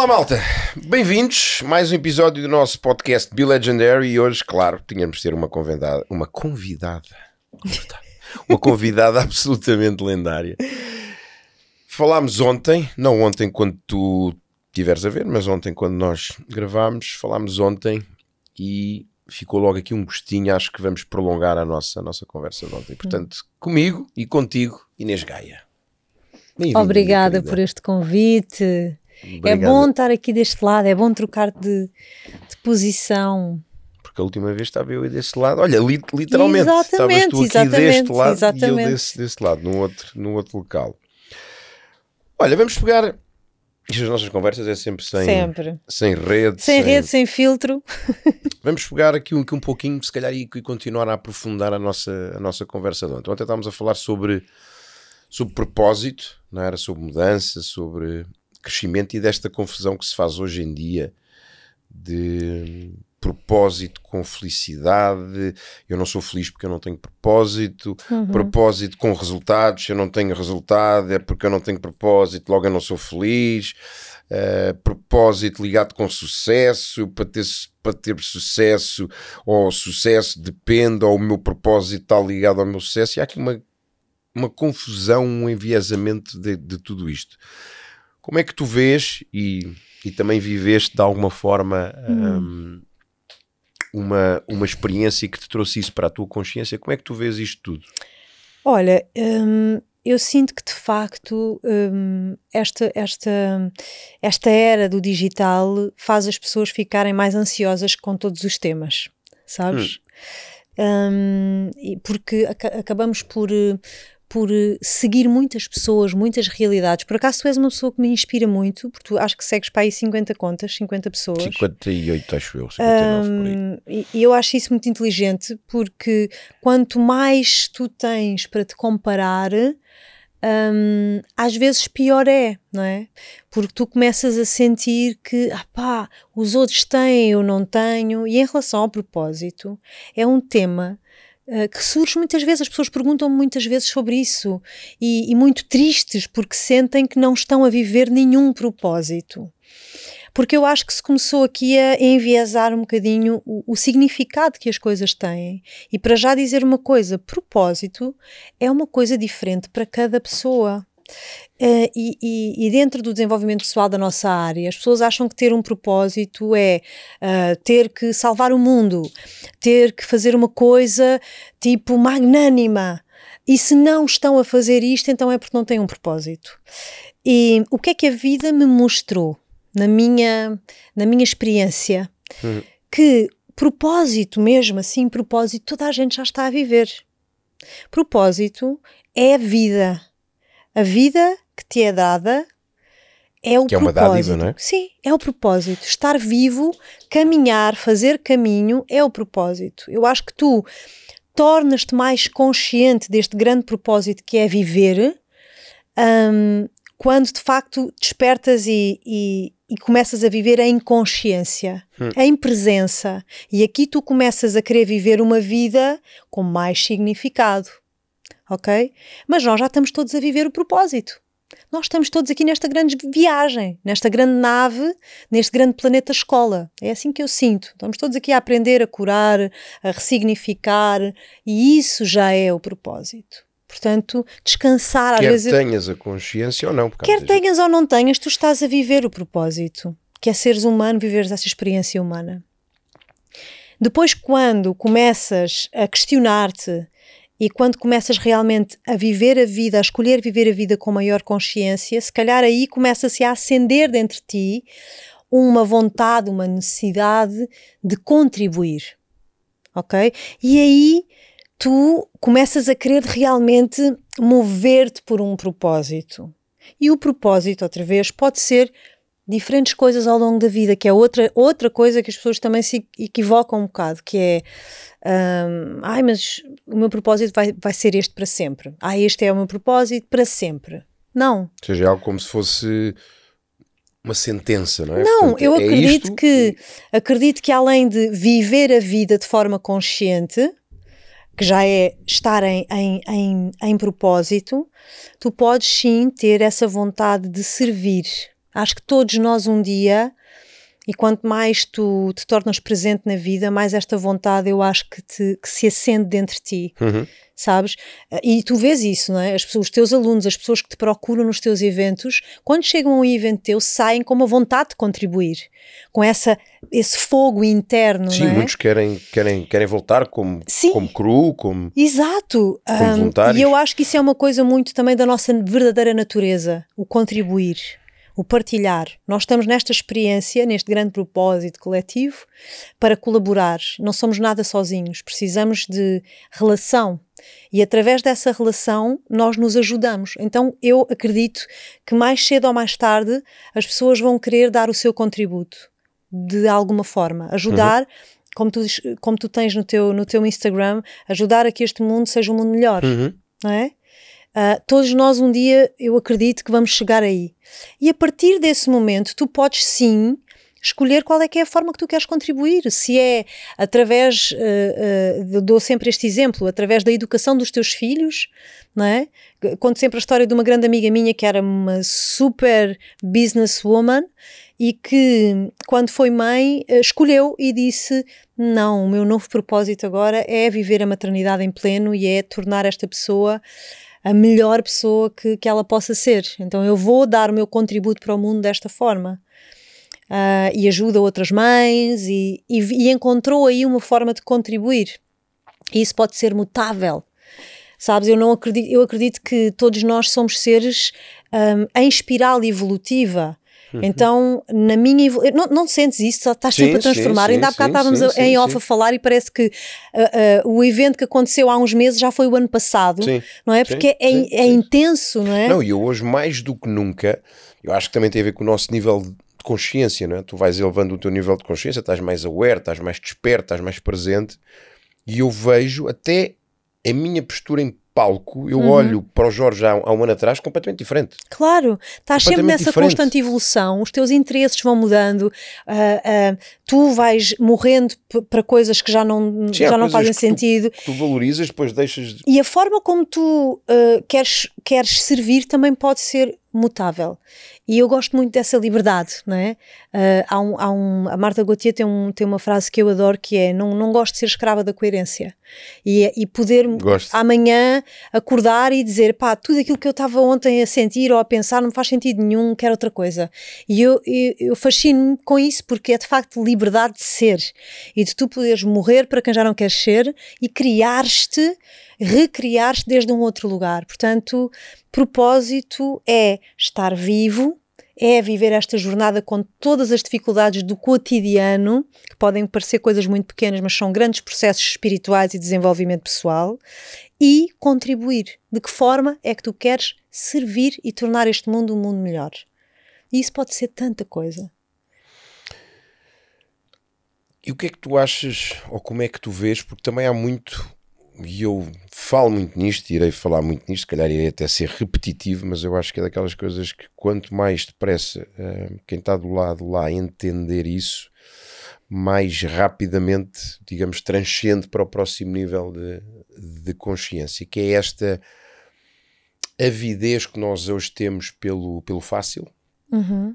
Olá malta, bem-vindos mais um episódio do nosso podcast Be Legendary e hoje, claro, tínhamos de ter uma convidada, uma convidada, uma convidada absolutamente lendária. Falámos ontem, não ontem quando tu tiveres a ver, mas ontem quando nós gravámos, falámos ontem e ficou logo aqui um gostinho, acho que vamos prolongar a nossa, a nossa conversa de ontem. Portanto, comigo e contigo, Inês Gaia. Obrigada por este convite. É Obrigado. É bom estar aqui deste lado, é bom trocar de, de posição porque a última vez estava eu desse lado, olha, li, literalmente, estavas tu aqui deste lado exatamente. e eu desse, desse lado, num outro, num outro local. Olha, vamos pegar isto as nossas conversas é sempre sem, sempre. sem rede. Sem, sem, rede, sem filtro. Vamos pegar aqui um, aqui um pouquinho, se calhar, e, e, continuar a aprofundar a nossa, a nossa conversa de ontem. Ontem estávamos a falar sobre, sobre propósito, não era? Sobre mudança, sobre crescimento e desta confusão que se faz hoje em dia de propósito com felicidade, eu não sou feliz porque eu não tenho propósito, uhum. propósito com resultados, eu não tenho resultado, é porque eu não tenho propósito, logo eu não sou feliz, uh, propósito ligado com sucesso, para ter, para ter sucesso, ou sucesso depende, ou o meu propósito está ligado ao meu sucesso, e há aqui uma, uma confusão, um enviesamento de, de tudo isto. Como é que tu vês e, e também viveste de alguma forma hum. um, uma, uma experiência que te trouxe isso para a tua consciência. Como é que tu vês isto tudo? Olha, hum, eu sinto que de facto hum, esta, esta, esta era do digital faz as pessoas ficarem mais ansiosas com todos os temas, sabes? Hum. Um, porque ac acabamos por, por eh, seguir muitas pessoas, muitas realidades. Por acaso tu és uma pessoa que me inspira muito, porque tu acho que segues para aí 50 contas, 50 pessoas. 58, acho eu, 59 um, por aí. E eu acho isso muito inteligente, porque quanto mais tu tens para te comparar, um, às vezes pior é, não é? Porque tu começas a sentir que, ah pá, os outros têm, eu não tenho. E em relação ao propósito, é um tema eh, que surge muitas vezes, as pessoas perguntam muitas vezes sobre isso e, e, muito tristes porque sentem que não estão a viver nenhum propósito. Porque eu acho que se começou aqui a enviesar um bocadinho o, o significado que as coisas têm. E para já dizer uma coisa, propósito é uma coisa diferente para cada pessoa. Uh, e, e, e, dentro do desenvolvimento pessoal da nossa área, as pessoas acham que ter um propósito é uh, ter que salvar o mundo, ter que fazer uma coisa tipo magnânima. E se não estão a fazer isto, então é porque não têm um propósito. E o que é que a vida me mostrou na minha, na minha experiência? Uhum. Que propósito mesmo, assim, propósito, toda a gente já está a viver. Propósito é a vida a vida que te é dada é o que propósito. é uma dádiva, não é? Sim, é o propósito. Estar vivo, caminhar, fazer caminho é o propósito. Eu acho que tu tornas-te mais consciente deste grande propósito que é viver um, quando de facto despertas e, e, e, começas a viver em consciência, hum. em presença. E aqui tu começas a querer viver uma vida com mais significado ok? Mas nós já estamos todos a viver o propósito. Nós estamos todos aqui nesta grande viagem, nesta grande nave, neste grande planeta escola. É assim que eu sinto. Estamos todos aqui a aprender, a curar, a ressignificar, e isso já é o propósito. Portanto, descansar Quer às vezes. Quer tenhas a consciência ou não. Quer tenhas ou não tenhas, tu estás a viver o propósito, que é seres humano, viveres essa experiência humana. Depois, quando começas a questionar-te e quando começas realmente a viver a vida, a escolher viver a vida com maior consciência, se calhar aí começa-se a acender dentro de ti uma vontade, uma necessidade de contribuir. Ok? E aí tu começas a querer realmente mover-te por um propósito. E o propósito, outra vez, pode ser diferentes coisas ao longo da vida, que é outra, outra coisa que as pessoas também se equivocam um bocado, que é um, ai, mas o meu propósito vai, vai ser este para sempre. Ah, este é o meu propósito para sempre. Não. Ou seja, é algo como se fosse uma sentença, não é? Não, Portanto, eu é acredito que acredito que além de viver a vida de forma consciente, que já é estar em, em, em, em propósito, tu podes sim ter essa vontade de servir Acho que todos nós um dia, e quanto mais tu te tornas presente na vida, mais esta vontade eu acho que, te, que se acende dentro de ti. Uhum. Sabes? E tu vês isso, não é? As pessoas, os teus alunos, as pessoas que te procuram nos teus eventos, quando chegam a um evento teu, saem com uma vontade de contribuir, com essa, esse fogo interno. Sim, não é? muitos querem, querem, querem voltar como, Sim. como cru, como. Exato. Como Um, voluntários. e eu acho que isso é uma coisa muito também da nossa verdadeira natureza, o contribuir, o partilhar. Nós estamos nesta experiência, neste grande propósito coletivo, para colaborar. Não somos nada sozinhos, precisamos de relação. E através dessa relação nós nos ajudamos. Então eu acredito que mais cedo ou mais tarde as pessoas vão querer dar o seu contributo de alguma forma, ajudar, como, tu, como tu tens no teu, no teu Instagram, ajudar a que este mundo seja um mundo melhor, Uhum. não é? Ah, todos nós um dia, eu acredito que vamos chegar aí. E a partir desse momento, tu podes sim escolher qual é que é a forma que tu queres contribuir. Se é através, ah, de- dou sempre este exemplo, através da educação dos teus filhos, não é? Conto sempre a história de uma grande amiga minha que era uma super businesswoman e que, quando foi mãe, escolheu e disse: Não, o meu novo propósito agora é viver a maternidade em pleno e é tornar esta pessoa a melhor pessoa que, que ela possa ser. Então eu vou dar o meu contributo para o mundo desta forma. Ah, e ajuda outras mães e, e, e encontrou aí uma forma de contribuir. E isso pode ser mutável. Sabes, eu não acredito, eu acredito que todos nós somos seres hum, em espiral evolutiva. Então, na minha não, não sentes isso, estás Sim, sempre a transformar. sim, Ainda há bocado sim, estávamos em off a falar e parece que ah, ah, o evento que aconteceu há uns meses já foi o ano passado, Sim. não é? Porque é, é sim. intenso, não é? Não, e eu hoje, mais do que nunca, eu acho que também tem a ver com o nosso nível de consciência, não é? Tu vais elevando o teu nível de consciência, estás mais aware, estás mais desperto, estás mais presente, e eu vejo até a minha postura em palco, eu Uhum. olho para o Jorge há, há um ano atrás completamente diferente. Claro, estás sempre nessa diferente. constante evolução, os teus interesses vão mudando, ah, ah, tu vais morrendo para coisas que já não, Sim, já não fazem tu- sentido. Que tu valorizas, depois deixas de... E a forma como tu ah, queres, queres servir também pode ser mutável. E eu gosto muito dessa liberdade, não é? Ah, há um, há um, a Marta Gauthier tem, um, tem uma frase que eu adoro que é: não, não gosto de ser escrava da coerência. E, e poder Gosto. amanhã acordar e dizer pá, tudo aquilo que eu estava ontem a sentir ou a pensar não faz sentido nenhum, quero outra coisa. E eu, eu, eu fascino-me com isso porque é de facto liberdade de ser e de tu poderes morrer para quem já não queres ser e criar-te, recriar-te desde um outro lugar. Portanto, propósito é estar vivo. É viver esta jornada com todas as dificuldades do cotidiano, que podem parecer coisas muito pequenas, mas são grandes processos espirituais e desenvolvimento pessoal, e contribuir. De que forma é que tu queres servir e tornar este mundo um mundo melhor? E isso pode ser tanta coisa. E o que é que tu achas, ou como é que tu vês, porque também há muito, e eu falo muito nisto, irei falar muito nisto, se calhar irei até ser repetitivo, mas eu acho que é daquelas coisas que quanto mais depressa eh, quem está do lado lá entender isso, mais rapidamente, digamos, transcende para o próximo nível de, de consciência, que é esta avidez que nós hoje temos pelo, pelo fácil, Uhum.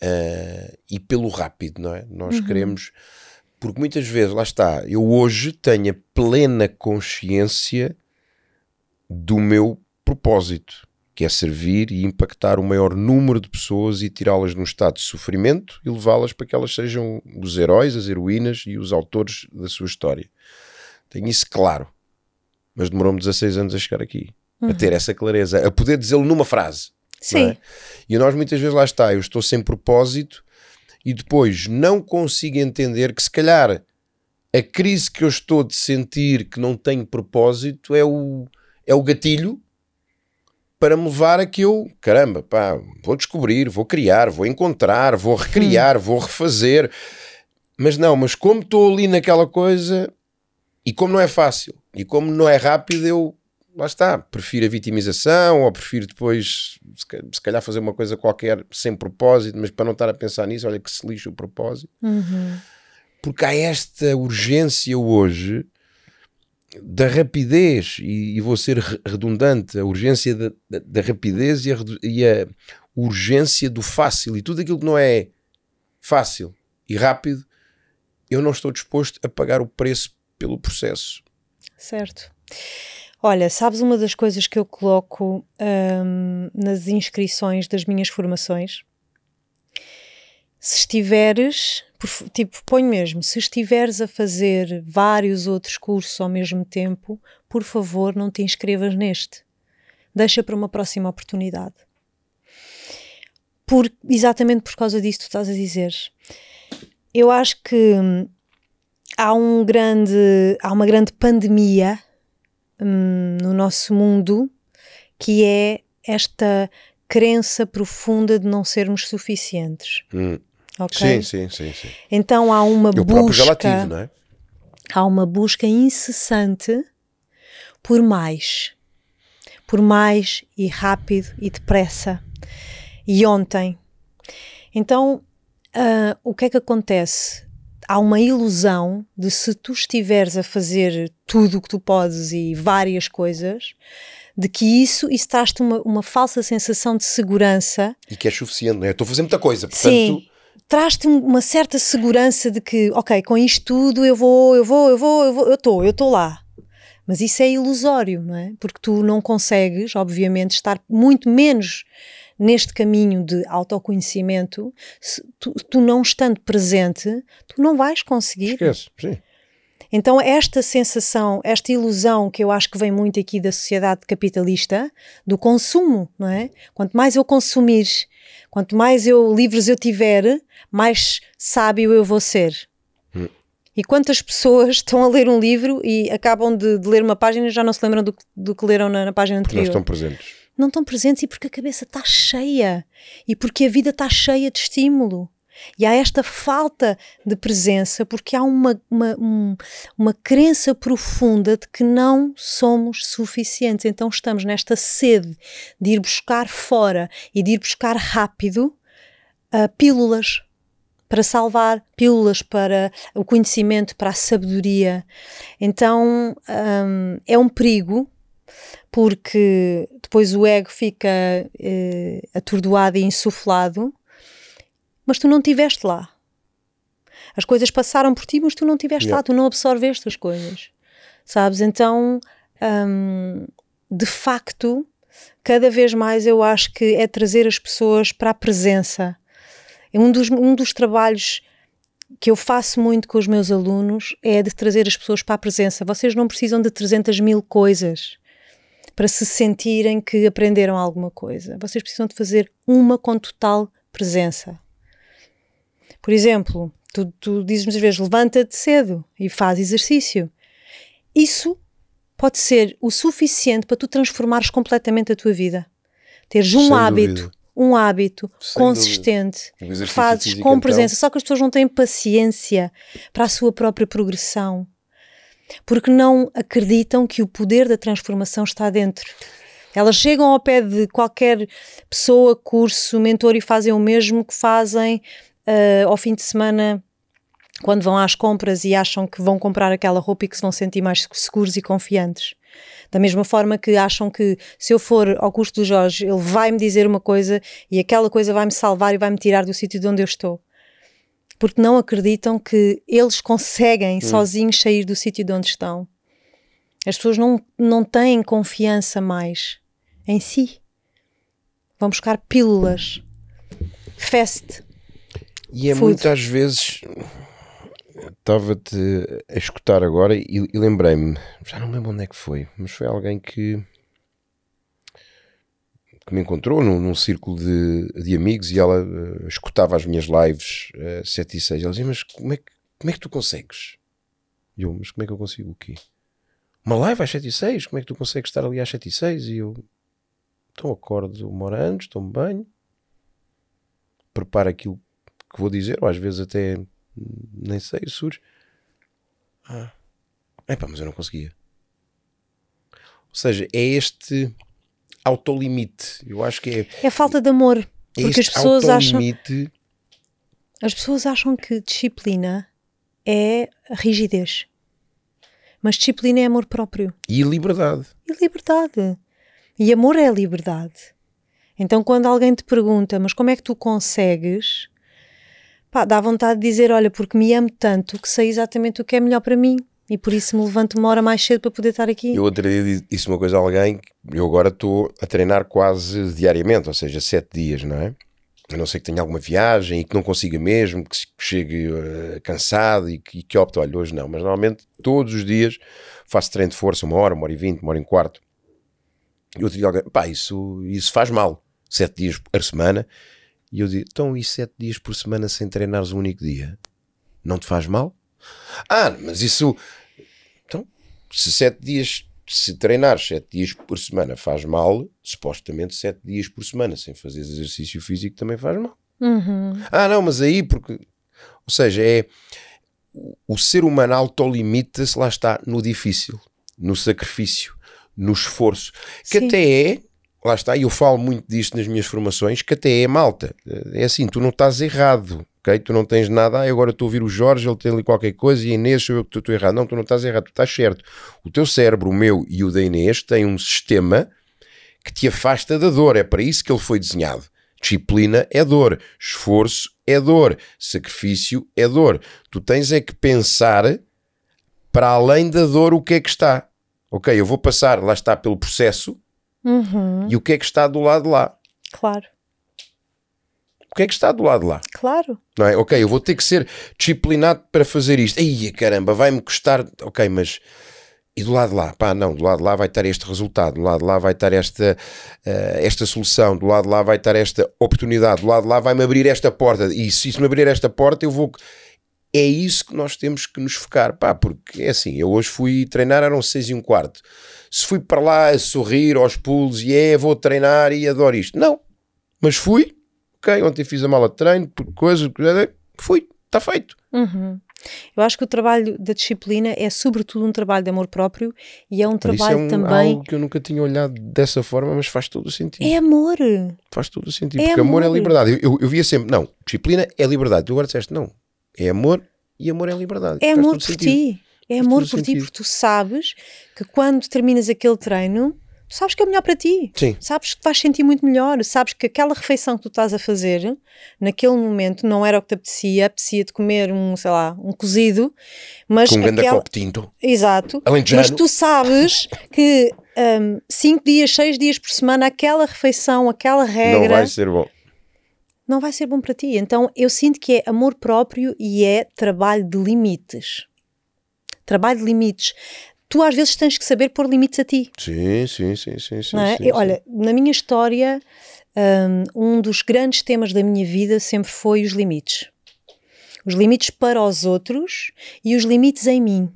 eh, e pelo rápido, não é? Nós queremos, porque muitas vezes, lá está, eu hoje tenho a plena consciência do meu propósito, que é servir e impactar o maior número de pessoas e tirá-las de um estado de sofrimento e levá-las para que elas sejam os heróis, as heroínas e os autores da sua história. Tenho isso claro, mas demorou-me 16 anos a chegar aqui, a ter essa clareza, a poder dizê-lo numa frase. Sim. é? E nós muitas vezes lá está, eu estou sem propósito e depois não consigo entender que se calhar a crise que eu estou de sentir que não tenho propósito é o, é o gatilho para me levar a que eu, caramba, pá, vou descobrir, vou criar, vou encontrar, vou recriar, vou refazer. Mas não, mas como estou ali naquela coisa e como não é fácil e como não é rápido, eu lá está, prefiro a vitimização ou prefiro depois se ca- se calhar fazer uma coisa qualquer sem propósito, mas para não estar a pensar nisso, olha que se lixa o propósito. Uhum. Porque há esta urgência hoje da rapidez, e, e, vou ser redundante, a urgência da, da, da rapidez e a, e a, urgência do fácil e tudo aquilo que não é fácil e rápido, eu não estou disposto a pagar o preço pelo processo. Certo. Olha, sabes uma das coisas que eu coloco hum, nas inscrições das minhas formações? Se estiveres, tipo, ponho mesmo, se estiveres a fazer vários outros cursos ao mesmo tempo, por favor, não te inscrevas neste. Deixa para uma próxima oportunidade. Por, exatamente por causa disso tu estás a dizer. Eu acho que hum, há um grande, há uma grande pandemia hum, no nosso mundo que é esta crença profunda de não sermos suficientes. Hum. Okay? Sim, sim, sim, sim. Então há uma Eu busca. Tive, não é? Há uma busca incessante por mais. Por mais e rápido e depressa. E ontem. Então, uh, o que é que acontece? Há uma ilusão de se tu estiveres a fazer tudo o que tu podes e várias coisas, de que isso, isso traz-te uma, uma falsa sensação de segurança. E que é suficiente, não é? Estou a fazer muita coisa, portanto... Sim, traz-te uma certa segurança de que, ok, com isto tudo eu vou, eu vou, eu vou, eu vou, eu estou, eu estou lá. Mas isso é ilusório, não é? Porque tu não consegues, obviamente, estar muito menos neste caminho de autoconhecimento, tu, tu, não estando presente, tu não vais conseguir. Esquece, sim. Então, esta sensação, esta ilusão que eu acho que vem muito aqui da sociedade capitalista, do consumo, não é? Quanto mais eu consumir, quanto mais eu livros eu tiver, mais sábio eu vou ser. Hum. E quantas pessoas estão a ler um livro e acabam de, de ler uma página e já não se lembram do, do que leram na, na página anterior? Porque não estão presentes não estão presentes e porque a cabeça está cheia e porque a vida está cheia de estímulo. E há esta falta de presença porque há uma, uma, um, uma crença profunda de que não somos suficientes. Então estamos nesta sede de ir buscar fora e de ir buscar rápido uh, pílulas para salvar, pílulas para o conhecimento, para a sabedoria. Então um, é um perigo porque depois o ego fica eh, atordoado e insuflado, mas tu não estiveste lá. As coisas passaram por ti, mas tu não estiveste yeah. lá, tu não absorveste as coisas, sabes? Então, hum, de facto, cada vez mais eu acho que é trazer as pessoas para a presença. É um dos, um dos trabalhos que eu faço muito com os meus alunos é de trazer as pessoas para a presença. Vocês não precisam de 300 mil coisas para se sentirem que aprenderam alguma coisa. Vocês precisam de fazer uma com total presença. Por exemplo, tu, tu dizes muitas vezes levanta-te cedo e faz exercício. Isso pode ser o suficiente para tu transformares completamente a tua vida. Teres um Sem hábito, dúvida. um hábito Sem consistente, um fazes com presença. Então. Só que as pessoas não têm paciência para a sua própria progressão porque não acreditam que o poder da transformação está dentro. Elas chegam ao pé de qualquer pessoa, curso, mentor e fazem o mesmo que fazem uh, ao fim de semana quando vão às compras e acham que vão comprar aquela roupa e que se vão sentir mais seguros e confiantes. Da mesma forma que acham que se eu for ao curso do Jorge, ele vai me dizer uma coisa e aquela coisa vai me salvar e vai me tirar do sítio de onde eu estou porque não acreditam que eles conseguem hum. sozinhos sair do sítio de onde estão. As pessoas não, não têm confiança mais em si. Vão buscar pílulas. Fast. E é Food. muitas vezes. Estava-te a escutar agora e, e lembrei-me, já não me lembro onde é que foi, mas foi alguém que que me encontrou num, num círculo de, de, amigos e ela uh, escutava as minhas lives uh, eh, 7 e 6. Ela dizia: Mas como é, que, como é que tu consegues? E eu: Mas como é que eu consigo o quê? Uma live às 7 e 6? Como é que tu consegues estar ali às 7 e 6? E eu: Então acordo uma hora antes, tomo banho, preparo aquilo que vou dizer, ou às vezes até nem sei, surge. Ah, epá, mas eu não conseguia. Ou seja, é este autolimite. Eu acho que é. É falta de amor. Porque as pessoas acham. As pessoas acham que disciplina é rigidez. Mas disciplina é amor próprio. E liberdade. E liberdade. E amor é liberdade. Então, quando alguém te pergunta, mas como é que tu consegues? Pá, dá vontade de dizer: Olha, porque me amo tanto que sei exatamente o que é melhor para mim e por isso me levanto uma hora mais cedo para poder estar aqui. Eu outro dia disse uma coisa a alguém, eu agora estou a treinar quase diariamente, ou seja, sete dias, não é? A não ser que tenha alguma viagem e que não consiga mesmo, que chegue uh, cansado e que, que opte, olha, hoje não, mas normalmente todos os dias faço treino de força, uma hora, uma hora e vinte, uma hora e um quarto. E outro dia alguém, pá, isso, isso faz mal, sete dias por semana. E eu digo, então e sete dias por semana sem treinares um único dia? Não te faz mal? Ah, mas isso. Então, se sete dias, se treinar sete dias por semana faz mal, supostamente sete dias por semana sem fazer exercício físico também faz mal. Uhum. Ah, não, mas aí porque. Ou seja, é. O ser humano autolimita-se, lá está, no difícil, no sacrifício, no esforço, que Sim. até é lá está, e eu falo muito disto nas minhas formações, que até é malta. É assim, tu não estás errado ok? Tu não tens nada, ah, agora estou a ouvir o Jorge, ele tem ali qualquer coisa e a Inês, eu que estou errado. Não, tu não estás errado, tu estás certo. O teu cérebro, o meu e o da Inês, tem um sistema que te afasta da dor. É para isso que ele foi desenhado. Disciplina é dor, esforço é dor, sacrifício é dor. Tu tens é que pensar para além da dor o que é que está. Ok, eu vou passar, lá está, pelo processo uhum. e o que é que está do lado de lá. Claro o que é que está do lado lá? Claro. Não é? Ok, eu vou ter que ser disciplinado para fazer isto. Ai, caramba, vai-me custar. Ok, mas. E do lado de lá? Pá, não, do lado de lá vai estar este resultado, do lado de lá vai estar esta, uh, esta solução, do lado de lá vai estar esta oportunidade, do lado de lá vai-me abrir esta porta. E se isso me abrir esta porta, eu vou. É isso que nós temos que nos focar, pá, porque é assim, eu hoje fui treinar, eram seis e um quarto. Se fui para lá a sorrir aos pulos e é, vou treinar e adoro isto. Não, mas fui, ok, ontem fiz a mala de treino, coisas, fui, está feito. Uhum. Eu acho que o trabalho da disciplina é sobretudo um trabalho de amor próprio e é um trabalho é um, também. algo que eu nunca tinha olhado dessa forma, mas faz todo o sentido. É amor. Faz todo o sentido. É porque amor. amor é liberdade. Eu, eu, eu, via sempre, não, disciplina é liberdade. Tu agora disseste, não, é amor e amor é liberdade. É faz amor por sentido. ti. É faz amor por sentido. ti, porque tu sabes que quando terminas aquele treino sabes que é melhor para ti. Sim. Sabes que te vais sentir muito melhor. Sabes que aquela refeição que tu estás a fazer, naquele momento, não era o que te apetecia. Apetecia de comer um, sei lá, um cozido. Mas Com um aquela... grande copo tinto. Exato. Mas tu sabes que um, cinco dias, seis dias por semana, aquela refeição, aquela regra... Não vai ser bom. Não vai ser bom para ti. Então, eu sinto que é amor próprio e é trabalho de limites trabalho de limites, tu às vezes tens que saber pôr limites a ti. Sim, sim, sim, sim. sim, é? sim Olha, na minha história, um, um dos grandes temas da minha vida sempre foi os limites. Os limites para os outros e os limites em mim.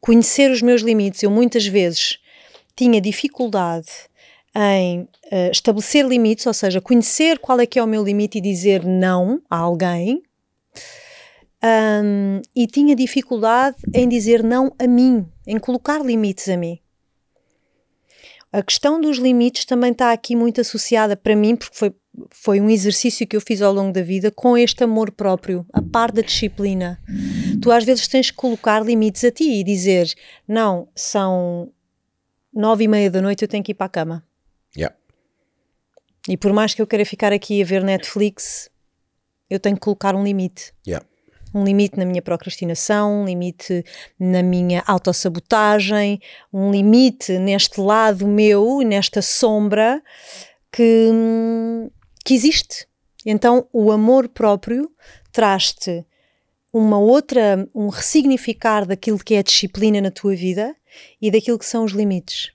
Conhecer os meus limites. Eu muitas vezes tinha dificuldade em uh, estabelecer limites, ou seja, conhecer qual é que é o meu limite e dizer não a alguém um, e tinha dificuldade em dizer não a mim, em colocar limites a mim. A questão dos limites também está aqui muito associada para mim, porque foi, foi um exercício que eu fiz ao longo da vida com este amor próprio, a par da disciplina. Tu às vezes tens que colocar limites a ti e dizer: não, são nove e meia da noite, eu tenho que ir para a cama. Yeah. E por mais que eu queira ficar aqui a ver Netflix, eu tenho que colocar um limite. Yeah um limite na minha procrastinação, um limite na minha autossabotagem, um limite neste lado meu, nesta sombra que, que existe. Então, o amor próprio traz-te uma outra, um ressignificar daquilo que é a disciplina na tua vida e daquilo que são os limites.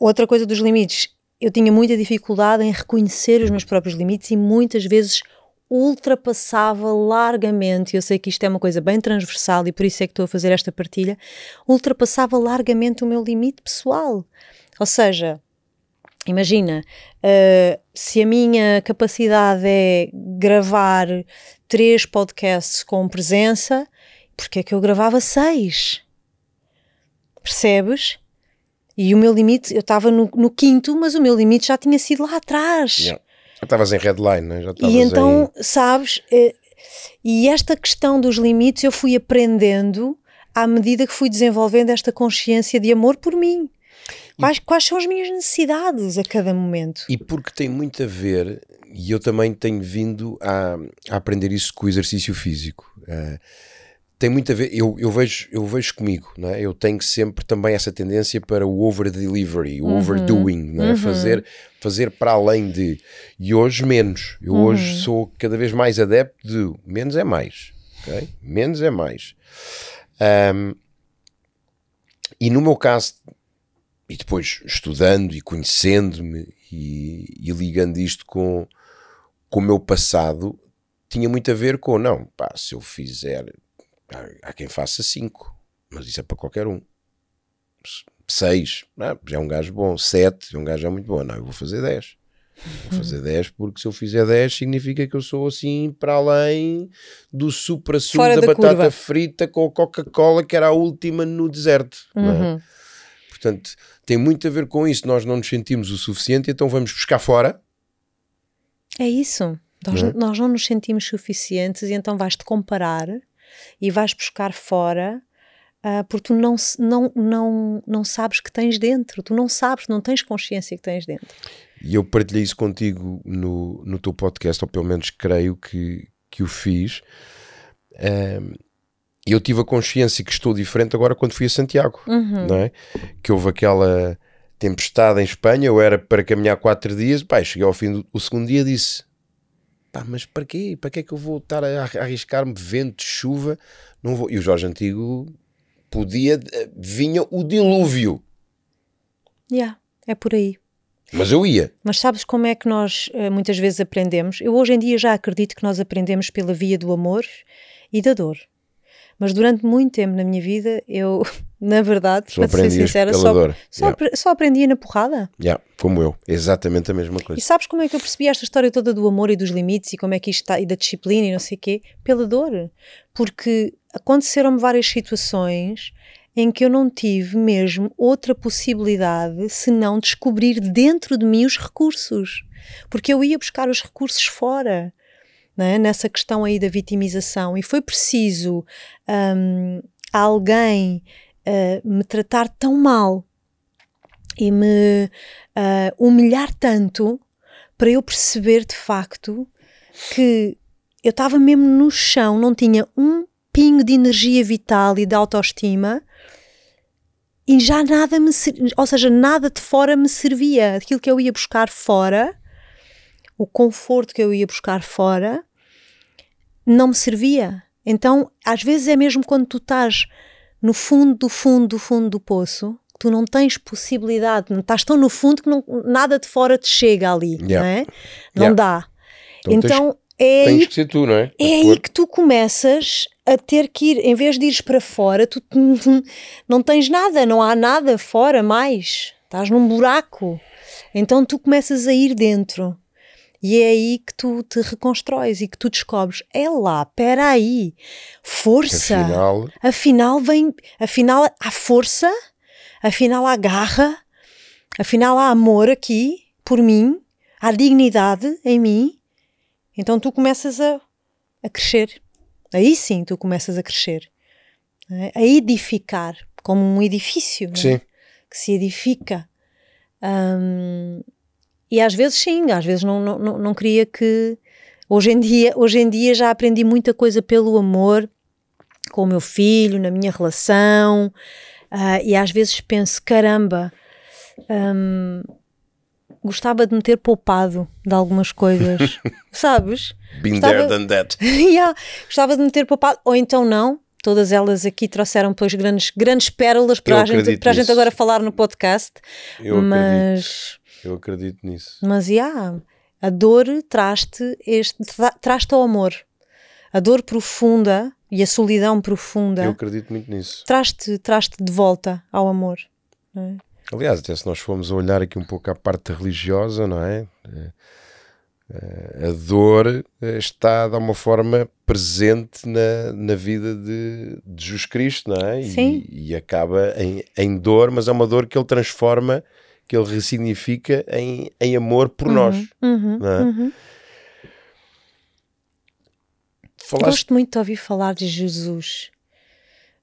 Outra coisa dos limites, eu tinha muita dificuldade em reconhecer os meus próprios limites e muitas vezes ultrapassava largamente, eu sei que isto é uma coisa bem transversal e por isso é que estou a fazer esta partilha, ultrapassava largamente o meu limite pessoal. Ou seja, imagina, uh, se a minha capacidade é gravar três podcasts com presença, porque é que eu gravava seis? Percebes? E o meu limite, eu estava no, no, quinto, mas o meu limite já tinha sido lá atrás. Yeah. Já estavas em headline, né? já E então, em... sabes, eh, e esta questão dos limites eu fui aprendendo à medida que fui desenvolvendo esta consciência de amor por mim. Quais, quais são as minhas necessidades a cada momento? E porque tem muito a ver, e eu também tenho vindo a, a aprender isso com o exercício físico. Uh, tem muito a ver, eu, eu, vejo, eu vejo comigo, não é? eu tenho sempre também essa tendência para o over-delivery, o uhum. overdoing, não é? Uhum. fazer, fazer para além de. E hoje menos. Eu uhum. hoje sou cada vez mais adepto de menos é mais. Okay? Menos é mais. Um, e no meu caso, e depois estudando e conhecendo-me e, e, ligando isto com, com o meu passado, tinha muito a ver com, não, pá, se eu fizer Há, quem faça 5, mas isso é para qualquer um. 6, já é um gajo bom. 7, é um gajo já muito bom. Não, eu vou fazer 10. Vou fazer 10 porque se eu fizer 10 significa que eu sou assim para além do supra-sumo da, da, batata curva. frita com a Coca-Cola que era a última no deserto. É? Uhum. É? Portanto, tem muito a ver com isso. Nós não nos sentimos o suficiente, então vamos buscar fora. É isso. Nós não, é? nós não nos sentimos suficientes e então vais-te comparar e vais buscar fora uh, porque tu não, não, não, não sabes que tens dentro, tu não sabes, não tens consciência que tens dentro. E eu partilhei isso contigo no, no teu podcast, ou pelo menos creio que, que o fiz. Um, eu tive a consciência que estou diferente agora quando fui a Santiago, uhum. não é? Que houve aquela tempestade em Espanha, eu era para caminhar quatro dias, pá, cheguei ao fim do segundo dia disse pá, mas para quê? Para que é que eu vou estar a arriscar-me vento, chuva? Não vou. E o Jorge Antigo podia, vinha o dilúvio. Já, yeah, é por aí. Mas eu ia. Mas sabes como é que nós eh, muitas vezes aprendemos? Eu hoje em dia já acredito que nós aprendemos pela via do amor e da dor. Mas durante muito tempo na minha vida, eu, na verdade, só para ser sincera, só, só, yeah. só aprendia na porrada. Yeah, como eu, exatamente a mesma coisa. E sabes como é que eu percebi esta história toda do amor e dos limites e como é que isto está, e da disciplina e não sei o quê? Pela dor. Porque aconteceram-me várias situações em que eu não tive mesmo outra possibilidade senão descobrir dentro de mim os recursos. Porque eu ia buscar os recursos fora né, nessa questão aí da vitimização e foi preciso um, alguém uh, me tratar tão mal e me uh, humilhar tanto para eu perceber de facto que eu estava mesmo no chão, não tinha um pingo de energia vital e de autoestima e já nada me, ou seja, nada de fora me servia. Aquilo que eu ia buscar fora o conforto que eu ia buscar fora não me servia. Então, às vezes é mesmo quando tu estás no fundo do fundo do fundo do poço, tu não tens possibilidade, estás tão no fundo que não, nada de fora te chega ali, yeah. não é? Não yeah. dá. Então, então tens, é tens aí, que ser tu, é? É aí que tu começas a ter que ir, em vez de ires para fora, tu não tens nada, não há nada fora mais. Estás num buraco. Então tu começas a ir dentro. E é aí que tu te reconstróis e que tu descobres, é lá, espera aí, força. Afinal... afinal vem, afinal há força, afinal há garra, afinal há amor aqui por mim, há dignidade em mim. Então tu começas a, a crescer. Aí sim tu começas a crescer. É? A edificar, como um edifício é? que se edifica. Um, e às vezes sim, às vezes não, não, não queria que. Hoje em, dia, hoje em dia já aprendi muita coisa pelo amor com o meu filho, na minha relação, uh, e às vezes penso: caramba, um, gostava de me ter poupado de algumas coisas, sabes? Been gostava, there, done that. yeah, gostava de me ter poupado, ou então não. Todas elas aqui trouxeram depois grandes, grandes pérolas para, a gente, para a gente agora falar no podcast. Eu mas. Acredito eu acredito nisso. Mas, yeah, a dor traz-te traz-te ao amor. A dor profunda e a solidão profunda. Eu acredito muito nisso. Traz-te traz de volta ao amor. É? Aliás, até se nós formos a olhar aqui um pouco à parte religiosa, não é? é, é a dor está de uma forma presente na, na vida de, de Jesus Cristo, não é? Sim. E, e acaba em, em dor, mas é uma dor que ele transforma que ele ressignifica em, em amor por uhum, nós. Uhum, é? uhum. Falaste... Gosto muito de ouvir falar de Jesus.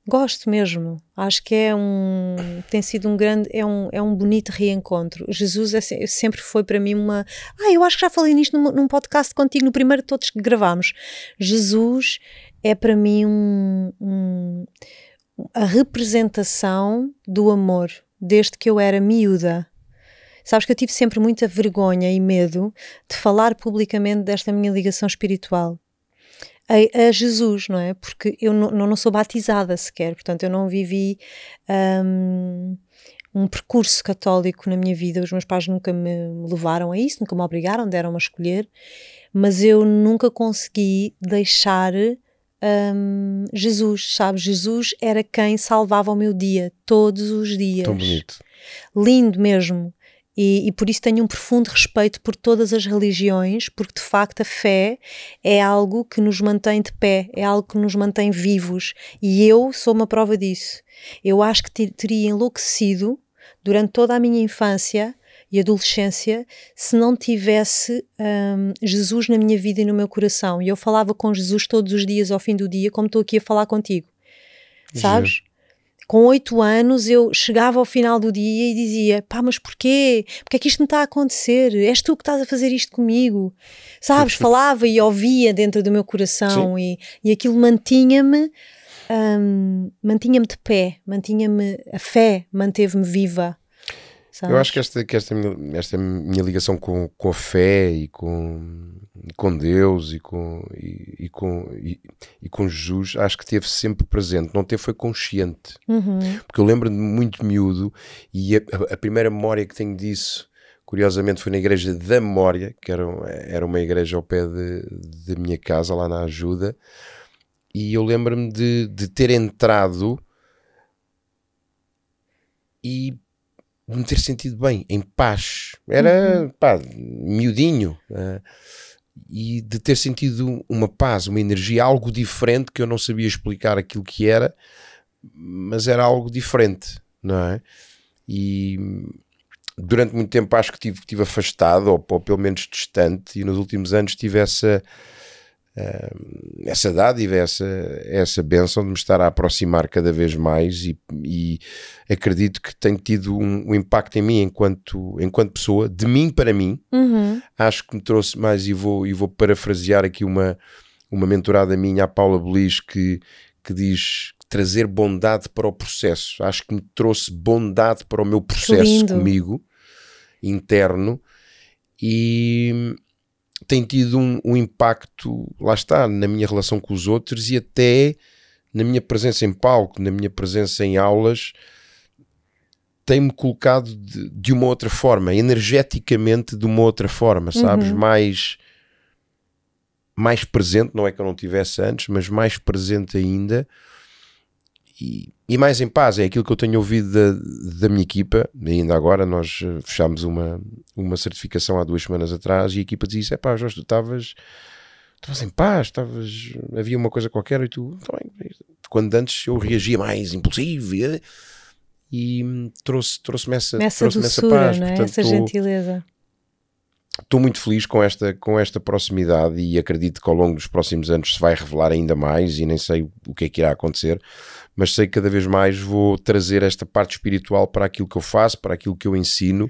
Gosto mesmo. Acho que é um tem sido um grande é um, é um bonito reencontro. Jesus é, sempre foi para mim uma. Ah, eu acho que já falei nisto num, num podcast contigo no primeiro de todos que gravámos. Jesus é para mim um, um, a representação do amor desde que eu era miúda. Sabes que eu tive sempre muita vergonha e medo de falar publicamente desta minha ligação espiritual a, a Jesus, não é? Porque eu não, sou batizada sequer, portanto eu não vivi um, um percurso católico na minha vida. Os meus pais nunca me levaram a isso, nunca me obrigaram, deram-me a escolher, mas eu nunca consegui deixar um, Jesus, sabe? Jesus era quem salvava o meu dia todos os dias. Tão bonito. Lindo mesmo. E, e, por isso tenho um profundo respeito por todas as religiões, porque de facto a fé é algo que nos mantém de pé, é algo que nos mantém vivos. E eu sou uma prova disso. Eu acho que teria enlouquecido durante toda a minha infância e adolescência se não tivesse um, Jesus na minha vida e no meu coração. E eu falava com Jesus todos os dias ao fim do dia, como estou aqui a falar contigo. Sabes? Com oito anos eu chegava ao final do dia e dizia: pá, mas porquê? Porquê é que isto me está a acontecer? És tu que estás a fazer isto comigo? Sabes? Falava e ouvia dentro do meu coração e, e aquilo mantinha-me. Um, mantinha-me de pé, mantinha-me a fé, manteve-me viva. Sabes? Eu acho que esta, que esta, minha, esta minha ligação com, com a fé e com, com Deus e com, e, e com, e, e, com Jesus, acho que teve sempre presente. Não teve foi consciente. Uhum. Porque eu lembro-me muito miúdo e a, a, primeira memória que tenho disso, curiosamente, foi na igreja da Memória, que era, era uma igreja ao pé da minha casa, lá na Ajuda. E eu lembro-me de, de ter entrado e de me ter sentido bem, em paz. Era, uhum. pá, miudinho. Uh, e de ter sentido uma paz, uma energia, algo diferente que eu não sabia explicar aquilo que era, mas era algo diferente, não é? E durante muito tempo acho que tive, tive afastado, ou, ou pelo menos distante, e nos últimos anos tive essa essa dádiva, essa, essa benção de me estar a aproximar cada vez mais e, e acredito que tem tido um, um, impacto em mim enquanto, enquanto pessoa, de mim para mim. Uhum. Acho que me trouxe mais, e vou, e vou parafrasear aqui uma, uma mentorada minha, a Paula Belis, que, que diz trazer bondade para o processo. Acho que me trouxe bondade para o meu processo comigo, interno, e tem tido um, um, impacto, lá está, na minha relação com os outros e até na minha presença em palco, na minha presença em aulas, tem-me colocado de, de, uma outra forma, energeticamente de uma outra forma, sabes? Uhum. Mais, mais presente, não é que eu não tivesse antes, mas mais presente ainda e, e, mais em paz. É aquilo que eu tenho ouvido da, da minha equipa. Ainda agora nós eh, fechámos uma, uma certificação há duas semanas atrás e a equipa dizia: é pá, Jorge, tu estavas. Estavas em paz, estavas, havia uma coisa qualquer e tu, também, quando antes eu reagia mais impulsivo e, e trouxe, trouxe-me essa, essa, trouxe doçura, essa paz, é? Portanto, essa gentileza estou muito feliz com esta, com esta proximidade e acredito que ao longo dos próximos anos se vai revelar ainda mais e nem sei o que é que irá acontecer, mas sei que cada vez mais vou trazer esta parte espiritual para aquilo que eu faço, para aquilo que eu ensino,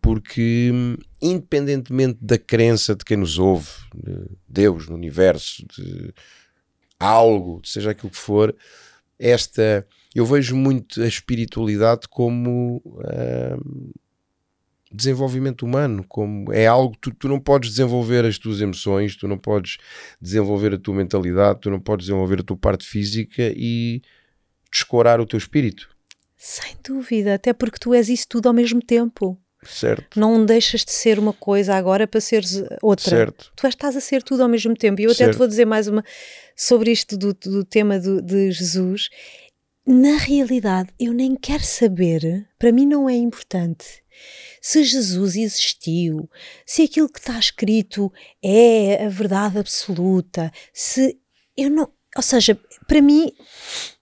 porque independentemente da crença de quem nos ouve, de Deus, no universo, de algo, seja aquilo que for, esta eu vejo muito a espiritualidade como uh, desenvolvimento humano, como é algo tu, tu não podes desenvolver as tuas emoções, tu não podes desenvolver a tua mentalidade, tu não podes desenvolver a tua parte física e descorar o teu espírito. Sem dúvida, até porque tu és isso tudo ao mesmo tempo. Certo. Não deixas de ser uma coisa agora para seres outra. Certo. Tu estás a ser tudo ao mesmo tempo. E eu até certo. te vou dizer mais uma sobre isto do, do tema do, de Jesus. Na realidade, eu nem quero saber, para mim não é importante se Jesus existiu, se aquilo que está escrito é a verdade absoluta, se eu não, ou seja, para mim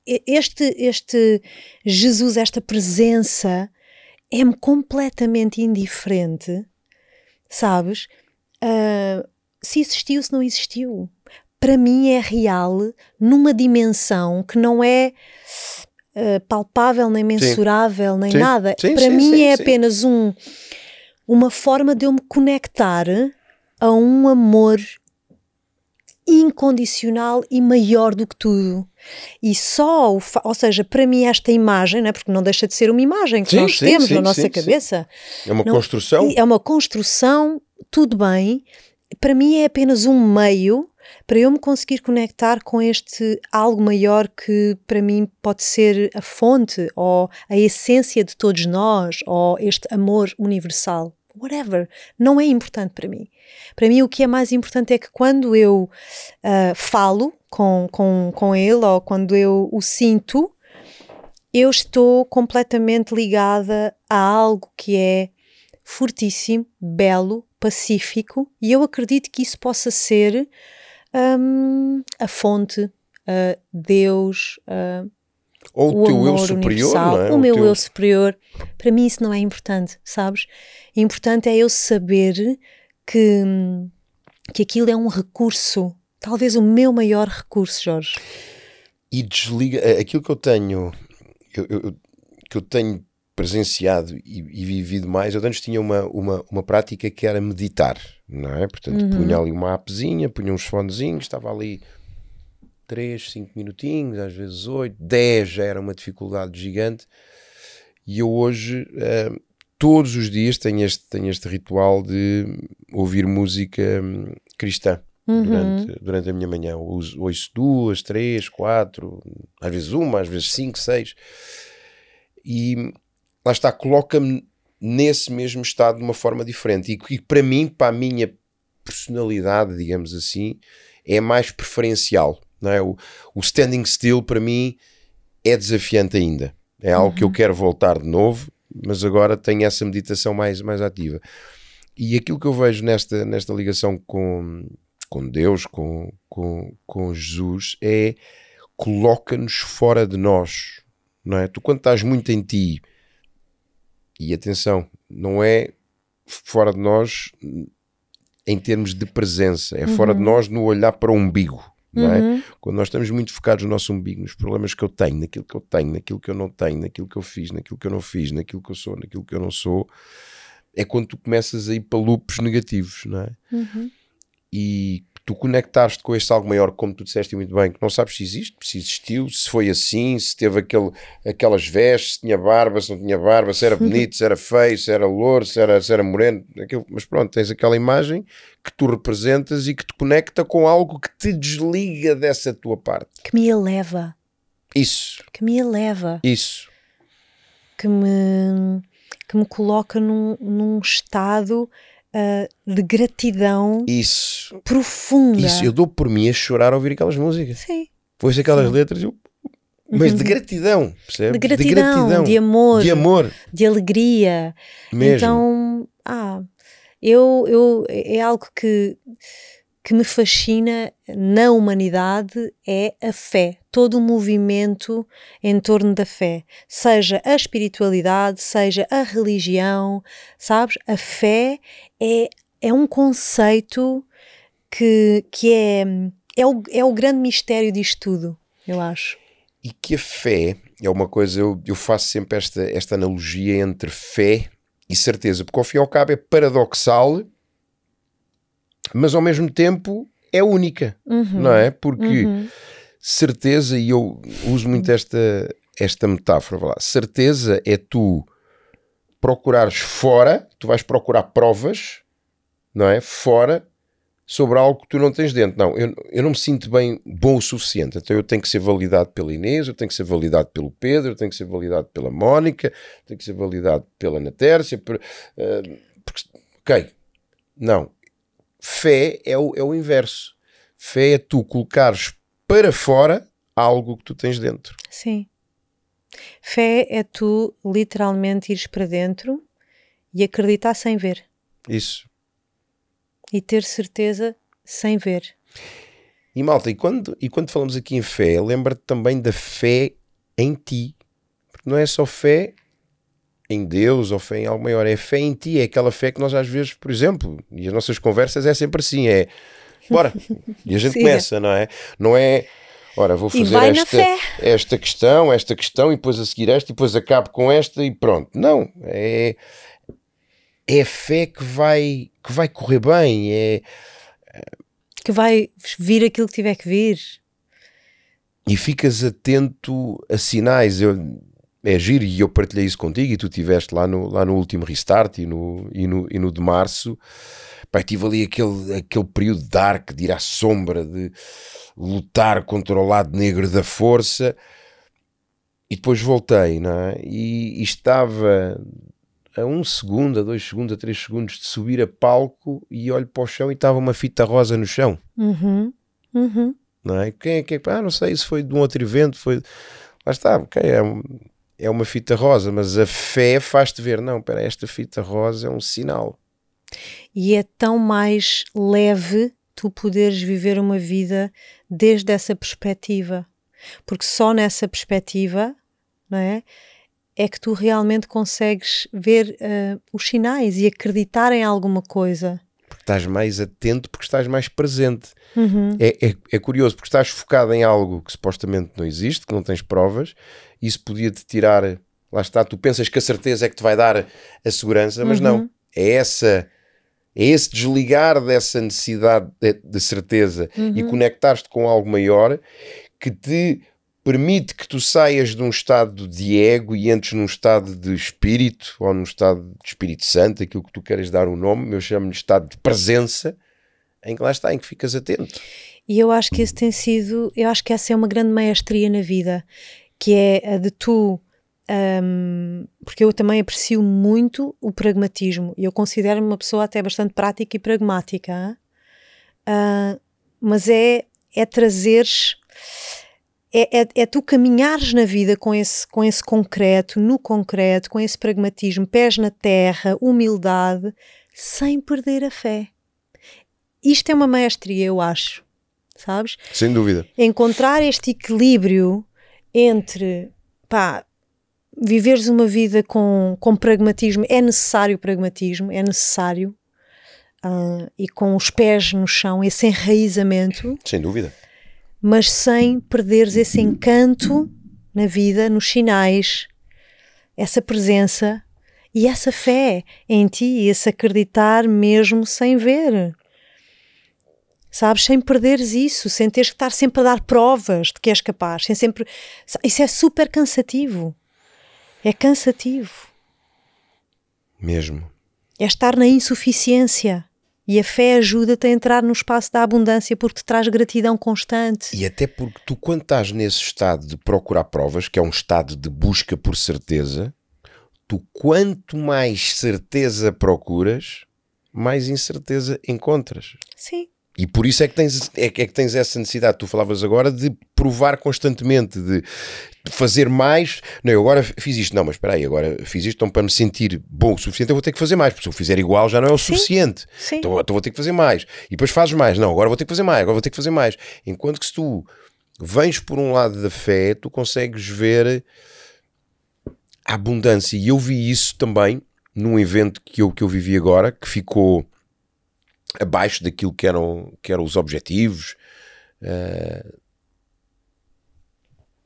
este este Jesus, esta presença é-me completamente indiferente, sabes? Uh, se existiu, se não existiu. para mim é real numa dimensão que não é uh, palpável, nem mensurável, sim. nem sim. nada. Sim, para mim é apenas um, uma forma de eu me conectar a um amor incondicional e maior do que tudo. E só, ou seja, para mim esta imagem, né, porque não deixa de ser uma imagem que sim, nós sim, temos sim, na nossa cabeça. É uma não, construção. É uma construção, tudo bem. Para mim é apenas um meio para eu me conseguir conectar com este algo maior que para mim pode ser a fonte ou a essência de todos nós ou este amor universal whatever, não é importante para mim. Para mim, o que é mais importante é que quando eu uh, falo com, com, com ele ou quando eu o sinto, eu estou completamente ligada a algo que é fortíssimo, belo, pacífico, e eu acredito que isso possa ser um, a fonte, uh, Deus, uh, ou o, teu eu superior, é? O, o meu teu... eu superior. Para mim isso não é importante, sabes? Importante é eu saber que, que aquilo é um recurso, talvez o meu maior recurso, Jorge. E desliga, eh, aquilo que eu tenho, eu, eu, que eu tenho presenciado e, e, vivido mais, eu antes tinha uma, uma, uma prática que era meditar, não é? Portanto, uhum. punha ali uma appzinha, punha uns fonezinhos, estava ali 3, 5 minutinhos, às vezes 8, 10 já era uma dificuldade gigante. E eu hoje, uh, todos os dias, tenho este, tenho este ritual de ouvir música um, cristã. Uhum. Durante, durante a minha manhã, ouço, ouço duas, três, quatro, às vezes uma, às vezes cinco, seis, e lá está, coloca-me nesse mesmo estado de uma forma diferente. E, e para mim, para a minha personalidade, digamos assim, é mais preferencial. Não é? o, o standing still para mim é desafiante ainda. É algo uhum. que eu uhum. quero voltar de novo, mas agora tenho essa meditação mais, mais ativa. E aquilo que eu vejo nesta, nesta ligação com, com Deus, com, com, com Jesus, é coloca-nos fora de nós. Não é? Tu, quando estás muito em ti, e atenção, não é fora de nós em termos de presença, é uhum. fora de uhum. nós no olhar para o umbigo. Não é? Uhum. Quando nós estamos muito focados no nosso umbigo, nos problemas que eu tenho, naquilo que eu tenho, naquilo que eu não tenho, naquilo que eu fiz, naquilo que eu não fiz, naquilo que eu sou, naquilo que eu não sou, é quando tu começas a ir para loops negativos, não é? Uhum. E tu conectaste com este algo maior, como tu disseste muito bem, que não sabes se existe, se existiu, se foi assim, se teve aquele, aquelas vestes, se tinha barba, se não tinha barba, se era bonito, se era feio, se era louro, se era, se era moreno, aquilo, mas pronto, tens aquela imagem que tu representas e que te conecta com algo que te desliga dessa tua parte. Que me eleva. Isso. Que me eleva. Isso. Que me, que me coloca num, num estado uh, de gratidão Isso. profunda. Isso, eu dou por mim a chorar ao ouvir aquelas músicas. Sim. Pois aquelas Sim. letras, eu mas de gratidão, percebes? De gratidão, de gratidão, de amor, de amor, de alegria. Mesmo. Então, ah, eu, eu é algo que que me fascina na humanidade é a fé, todo o movimento em torno da fé, seja a espiritualidade, seja a religião, sabes? A fé é, é um conceito que, que é, é, o, é o grande mistério disto tudo, eu acho. E que a fé é uma coisa, eu, eu faço sempre esta, esta analogia entre fé e certeza, porque ao fim e ao cabo é paradoxal mas ao mesmo tempo é única, uhum. não é? Porque uhum. Certeza, e eu uso muito esta, esta metáfora, lá, certeza é tu procurares fora, tu vais procurar provas, não é? Fora sobre algo que tu não tens dentro. Não, eu, eu não me sinto bem bom o suficiente. Então eu tenho que ser validado pela Inês, eu tenho que ser validado pelo Pedro, eu tenho que ser validado pela Mónica, tenho que ser validado pela Ana Tércia. Por, uh, porque, ok, não, Fé é o, é o inverso. Fé é tu colocares para fora algo que tu tens dentro. Sim. Fé é tu literalmente ires para dentro e acreditar sem ver. Isso. E ter certeza sem ver. E malta, e quando, e quando falamos aqui em fé, lembra-te também da fé em ti. Porque não é só fé em Deus ou fé em algo maior, é fé em ti, é aquela fé que nós às vezes, por exemplo, e as nossas conversas é sempre assim, é bora. E a gente Sim. começa, não é? Não é, ora, vou fazer esta, esta questão, esta questão, e depois a seguir esta, e depois acabo com esta, e pronto. Não, é, é a fé que vai, que vai correr bem, é, Que vai vir aquilo que tiver que vir. e ficas atento a sinais. Eu, é giro, e eu partilhei isso contigo, e tu estiveste lá no, lá no último restart e no, e no, e no de março. Pai, tive ali aquele, aquele período dark de ir à sombra, de lutar contra o lado negro da força, e depois voltei, não é? E, e estava a um segundo, a dois segundos, a três segundos de subir a palco e olho para o chão e estava uma fita rosa no chão Uhum. Uhum. não é? Quem é que é? Ah, não sei, isso foi de um outro evento, foi. Lá está, ok, é, um- é uma fita rosa, mas a fé faz-te ver, não, espera, esta fita rosa é um sinal. E é tão mais leve tu poderes viver uma vida desde essa perspectiva. Porque só nessa perspectiva, não é? É que tu realmente consegues ver eh, os sinais e acreditar em alguma coisa. Porque estás mais atento, porque estás mais presente. Uhum. É, é, é curioso, porque estás focado em algo que supostamente não existe, que não tens provas, isso podia-te tirar. Lá está, tu pensas que a certeza é que te vai dar a segurança, mas não. É essa. É esse desligar dessa necessidade de, de certeza e conectar-te com algo maior que te permite que tu saias de um estado de ego e entres num estado de espírito ou num estado de Espírito Santo, aquilo que tu queres dar o nome, eu chamo-lhe estado de presença, em que lá está, em que ficas atento. E eu acho que esse tem sido, eu acho que essa é uma grande maestria na vida, que é a de tu, hum, porque eu também aprecio muito o pragmatismo e eu considero-me uma pessoa até bastante prática e pragmática? Ah, mas é, é trazeres, é, é, é tu caminhares na vida com esse, com esse concreto, no concreto, com esse pragmatismo, pés na terra, humildade, sem perder a fé. Isto é uma maestria, eu acho, sabes? Sem dúvida. encontrar este equilíbrio entre pá, viveres uma vida com, com pragmatismo, é necessário pragmatismo, é necessário, ah, e com os pés no chão, esse enraizamento, Sem dúvida. mas sem perderes esse encanto na vida, nos sinais, essa presença e essa fé em ti, esse acreditar mesmo sem ver. Sabes, sem perderes isso, sem teres que estar sempre a dar provas de que és capaz, sem sempre. Isso é super cansativo. É cansativo. Mesmo. É estar na insuficiência. E a fé ajuda-te a entrar no espaço da abundância porque te traz gratidão constante. E até porque tu, quando estás nesse estado de procurar provas, que é um estado de busca por certeza, tu quanto mais certeza procuras, mais incerteza encontras. Sim. E por isso é que tens, é, que- é que tens essa necessidade, tu falavas agora, de provar constantemente, de fazer mais. Não, eu agora fiz isto, não, mas espera aí, agora fiz isto, então para me sentir bom o suficiente eu vou ter que fazer mais, porque se eu fizer igual já não é o Sim, suficiente. sim. Então, então vou ter que fazer mais. E depois fazes mais, não, agora vou ter que fazer mais, agora vou ter que fazer mais. Enquanto que se tu vens por um lado da fé, tu consegues ver a abundância. E eu vi isso também num evento que eu, que eu vivi agora, que ficou abaixo daquilo que eram, que eram os objetivos. eh,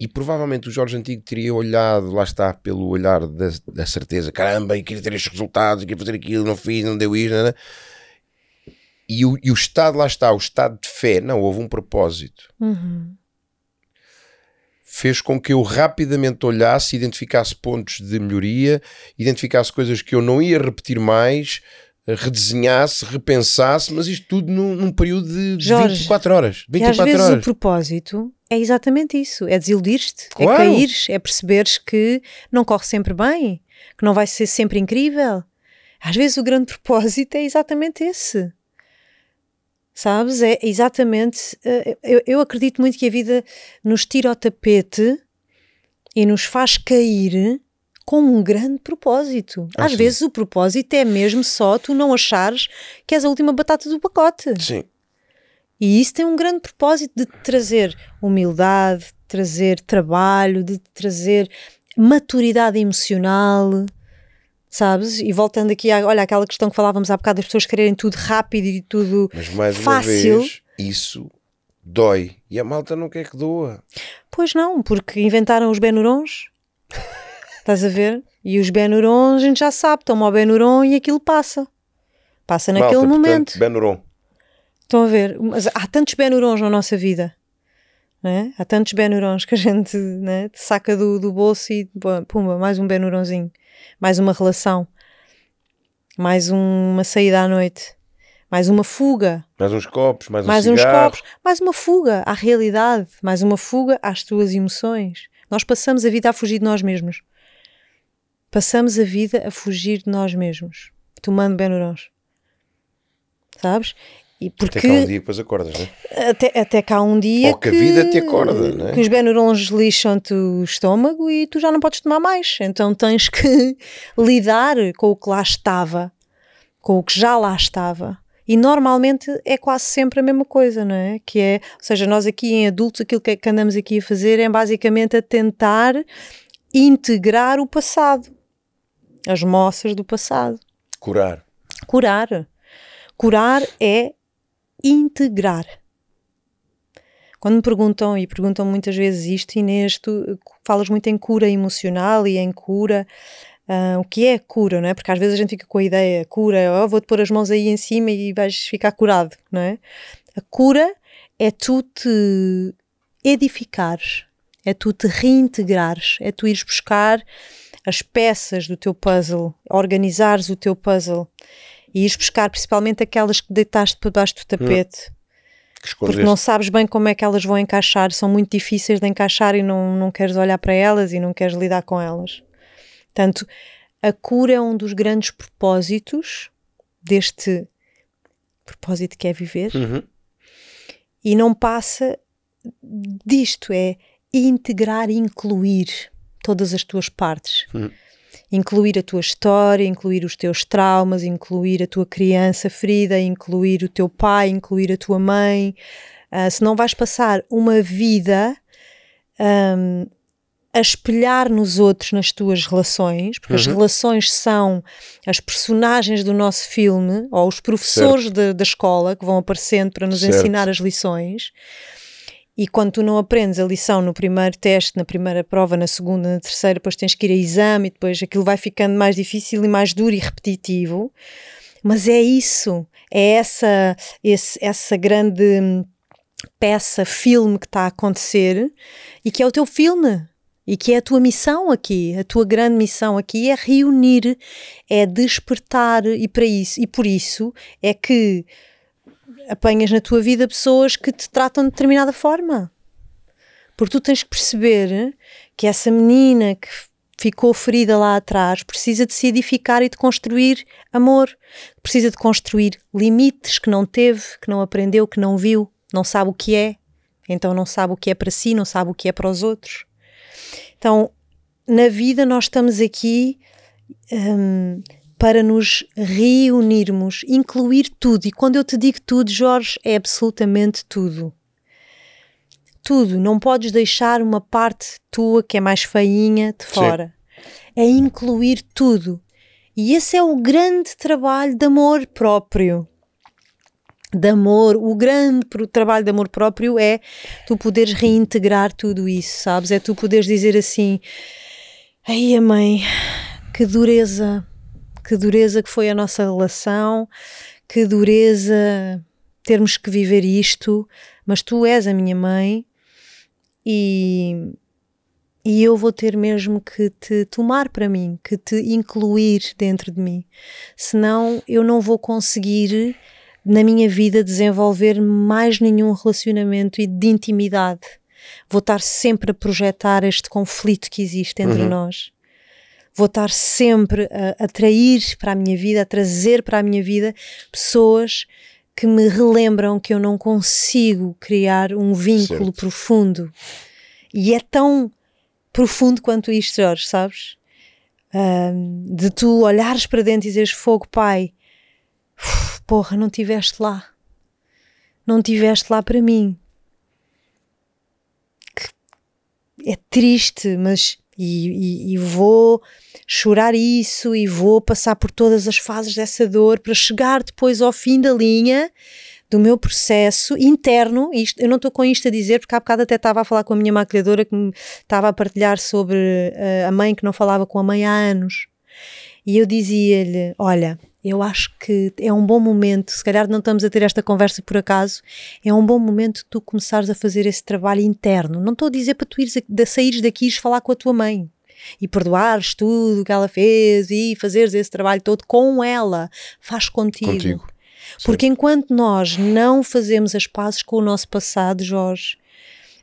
e provavelmente o Jorge Antigo teria olhado, lá está, pelo olhar da, da certeza: caramba, eu queria ter estes resultados, eu queria fazer aquilo, não fiz, não deu isto. Não, não. E, o, e o estado, lá está, o estado de fé, não, houve um propósito. Uhum. Fez com que eu rapidamente olhasse, identificasse pontos de melhoria, identificasse coisas que eu não ia repetir mais, redesenhasse, repensasse, mas isto tudo num, num período de Jorge, 24 horas. E às 24 vezes horas. o propósito é exatamente isso: é desiludir-te, Claro. é caíres, é perceberes que não corre sempre bem, que não vai ser sempre incrível. Às vezes o grande propósito é exatamente esse. Sabes? É exatamente. eh, Eu, eu acredito muito que a vida nos tira ao tapete e nos faz cair com um grande propósito. Ah, Às sim. vezes o propósito é mesmo só tu não achares que és a última batata do pacote. Sim. E isso tem um grande propósito de te trazer humildade, de trazer trabalho, de te trazer maturidade emocional, sabes? E voltando aqui, à, olha, aquela questão que falávamos há bocado das pessoas quererem tudo rápido e tudo Mas mais uma fácil. vez, isso dói. E a malta não quer que doa. Pois não, porque inventaram os Benurons. Estás a ver? E os Benurons a gente já sabe, toma o Benuron e aquilo passa. Passa naquele malta, momento. Portanto, Benuron. Estão a ver? Mas há tantos Benurons na nossa vida. É? Há tantos Benurons que a gente né, saca do, do bolso e pumba, mais um Benuronzinho. Mais uma relação. Mais um- uma saída à noite. Mais uma fuga. Mais uns copos, mais, mais um uns copos, mais uma fuga à realidade, mais uma fuga às tuas emoções. Nós passamos a vida a fugir de nós mesmos. Passamos a vida a fugir de nós mesmos, tomando Benurons. Sabes? E Até porque cá um dia que depois acordas, não é? até, até cá um dia Ou que a vida te acorda, não é? que os Benurons lixam-te o estômago e tu já não podes tomar mais. Então tens que lidar com o que lá estava, com o que já lá estava. E normalmente é quase sempre a mesma coisa, não é? Que é, ou seja, nós aqui em adultos, aquilo que, que andamos aqui a fazer é basicamente a tentar integrar o passado, as moças do passado. Curar. Curar. Curar é integrar. Quando me perguntam, e perguntam muitas vezes isto, Inês, tu falas muito em cura emocional e em cura. ah, o que é cura, não é? Porque às vezes a gente fica com a ideia, cura, oh, vou-te pôr as mãos aí em cima e vais ficar curado, não é? A cura é tu te edificares, é tu te reintegrares, é tu ires buscar as peças do teu puzzle, organizares o teu puzzle e ires buscar principalmente aquelas que deitaste por baixo do tapete, Que porque não sabes bem como é que elas vão encaixar, são muito difíceis de encaixar e não, não queres olhar para elas e não queres lidar com elas. Portanto, a cura é um dos grandes propósitos deste propósito que é viver. Uhum. e não passa disto, é integrar e incluir todas as tuas partes. Uhum. Incluir a tua história, incluir os teus traumas, incluir a tua criança ferida, incluir o teu pai, incluir a tua mãe. Ah, se não vais passar uma vida ahm, a espelhar nos outros nas tuas relações, porque as Uhum. relações são as personagens do nosso filme ou os professores da, da escola que vão aparecendo para nos Certo. ensinar as lições. E quando tu não aprendes a lição no primeiro teste, na primeira prova, na segunda, na terceira, depois tens que ir a exame e depois aquilo vai ficando mais difícil e mais duro e repetitivo. Mas é isso, é essa, esse- essa grande peça, filme que está a acontecer e que é o teu filme. E que é a tua missão aqui, a tua grande missão aqui é reunir, é despertar e para isso, e por isso é que apanhas na tua vida pessoas que te tratam de determinada forma. Porque tu tens que perceber que essa menina que ficou ferida lá atrás precisa de se edificar e de construir amor, precisa de construir limites que não teve, que não aprendeu, que não viu, não sabe o que é, então não sabe o que é para si, não sabe o que é para os outros. Então, na vida nós estamos aqui hum, para nos reunirmos, incluir tudo. E quando eu te digo tudo, Jorge, é absolutamente tudo. Tudo. Não podes deixar uma parte tua que é mais feinha de fora. É incluir tudo. E esse é o grande trabalho de amor próprio. De amor, o grande trabalho de amor próprio é tu poderes reintegrar tudo isso, sabes? É tu poderes dizer assim: Ai, a mãe, que dureza, que dureza que foi a nossa relação, que dureza termos que viver isto, mas tu és a minha mãe e, e eu vou ter mesmo que te tomar para mim, que te incluir dentro de mim, senão eu não vou conseguir na minha vida desenvolver mais nenhum relacionamento e de intimidade. Vou estar sempre a projetar este conflito que existe entre nós vou estar sempre a atrair para a minha vida, a trazer para a minha vida pessoas que me relembram que eu não consigo criar um vínculo Certo. profundo. E é tão profundo quanto isto, Jorge, sabes? De tu olhares para dentro e dizeres fogo, pai, uf, porra, não tiveste lá. Não tiveste lá para mim. Que é triste, mas e, e- e vou chorar isso e vou passar por todas as fases dessa dor para chegar depois ao fim da linha do meu processo interno. Isto, eu não estou com isto a dizer, porque há bocado até estava a falar com a minha maquilhadora que me estava a partilhar sobre uh, a mãe que não falava com a mãe há anos. E eu dizia-lhe: Olha, eu acho que é um bom momento, se calhar não estamos a ter esta conversa por acaso, é um bom momento tu começares a fazer esse trabalho interno. Não estou a dizer para tu ires a, saíres daqui e falar com a tua mãe e perdoares tudo o que ela fez e fazeres esse trabalho todo com ela. Faz contigo. contigo. Porque enquanto nós não fazemos as pazes com o nosso passado, Jorge,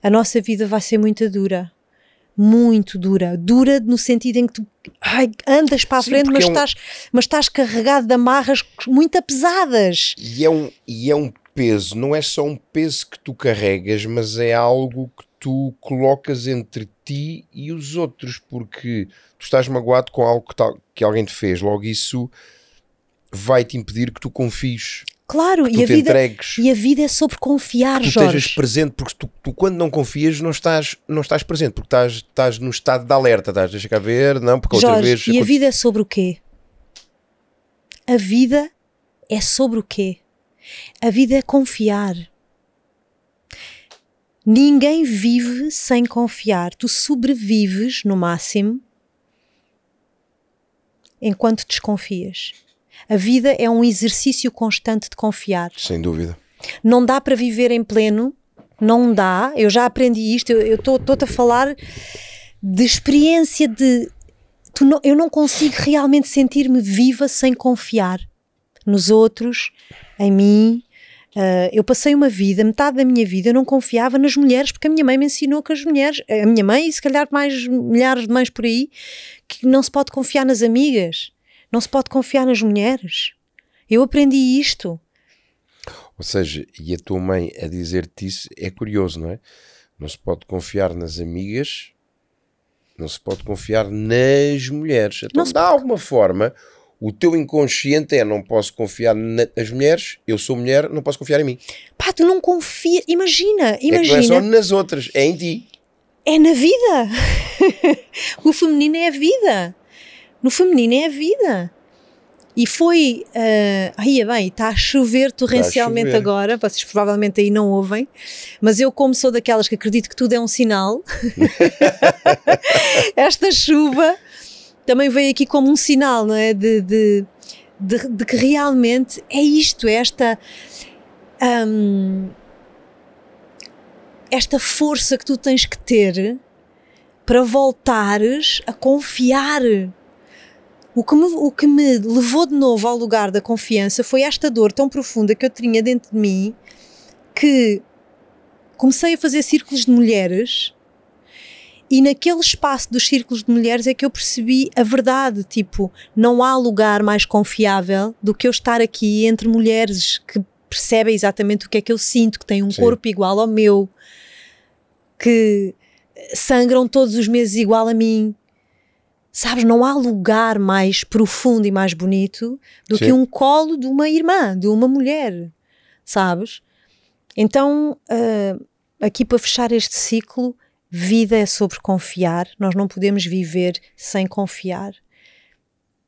a nossa vida vai ser muito dura. Muito dura. Dura no sentido em que tu ai, andas para a Sim, frente, mas, é um... estás, mas estás carregado de amarras muito pesadas. E é, um, e é um peso, não é só um peso que tu carregas, mas é algo que tu colocas entre ti e os outros, porque tu estás magoado com algo que, tal, que alguém te fez, logo isso vai te impedir que tu confies. Claro, e a, vida, entregues, e a vida é sobre confiar, que tu Jorge. estejas presente, porque tu, tu, quando não confias não estás, não estás presente, porque estás, estás no estado de alerta, estás, deixa cá ver, não, porque Jorge, outra vez... e a vida é sobre o quê? A vida é sobre o quê? A vida é confiar. Ninguém vive sem confiar. Tu sobrevives, no máximo, enquanto desconfias. A vida é um exercício constante de confiar. Sem dúvida. Não dá para viver em pleno, não dá. Eu já aprendi isto, eu estou-te a falar de experiência de. Não, eu não consigo realmente sentir-me viva sem confiar nos outros, em mim. Uh, eu passei uma vida, metade da minha vida, eu não confiava nas mulheres, porque a minha mãe me ensinou que as mulheres, a minha mãe e se calhar mais milhares de mães por aí, que não se pode confiar nas amigas. Não se pode confiar nas mulheres. Eu aprendi isto. Ou seja, e a tua mãe a dizer-te isso é curioso, não é? Não se pode confiar nas amigas, não se pode confiar nas mulheres. Então, de alguma forma, o teu inconsciente é: não posso confiar nas mulheres, eu sou mulher, não posso confiar em mim. Pá, tu não confias. Imagina, imagina. É não é só nas outras, é em ti. É na vida. o feminino é a vida. No feminino é a vida. E foi. Uh, aí é bem, está a chover torrencialmente a chover. agora, vocês provavelmente aí não ouvem, mas eu, como sou daquelas que acredito que tudo é um sinal, esta chuva também veio aqui como um sinal, não é? De, de, de, de que realmente é isto, é esta. Um, esta força que tu tens que ter para voltares a confiar o que, me, o que me levou de novo ao lugar da confiança foi esta dor tão profunda que eu tinha dentro de mim que comecei a fazer círculos de mulheres e naquele espaço dos círculos de mulheres é que eu percebi a verdade, tipo, não há lugar mais confiável do que eu estar aqui entre mulheres que percebem exatamente o que é que eu sinto, que têm um Sim. corpo igual ao meu, que sangram todos os meses igual a mim, Sabes, não há lugar mais profundo e mais bonito do Sim. que um colo de uma irmã, de uma mulher, sabes? Então, uh, aqui para fechar este ciclo, vida é sobre confiar, nós não podemos viver sem confiar.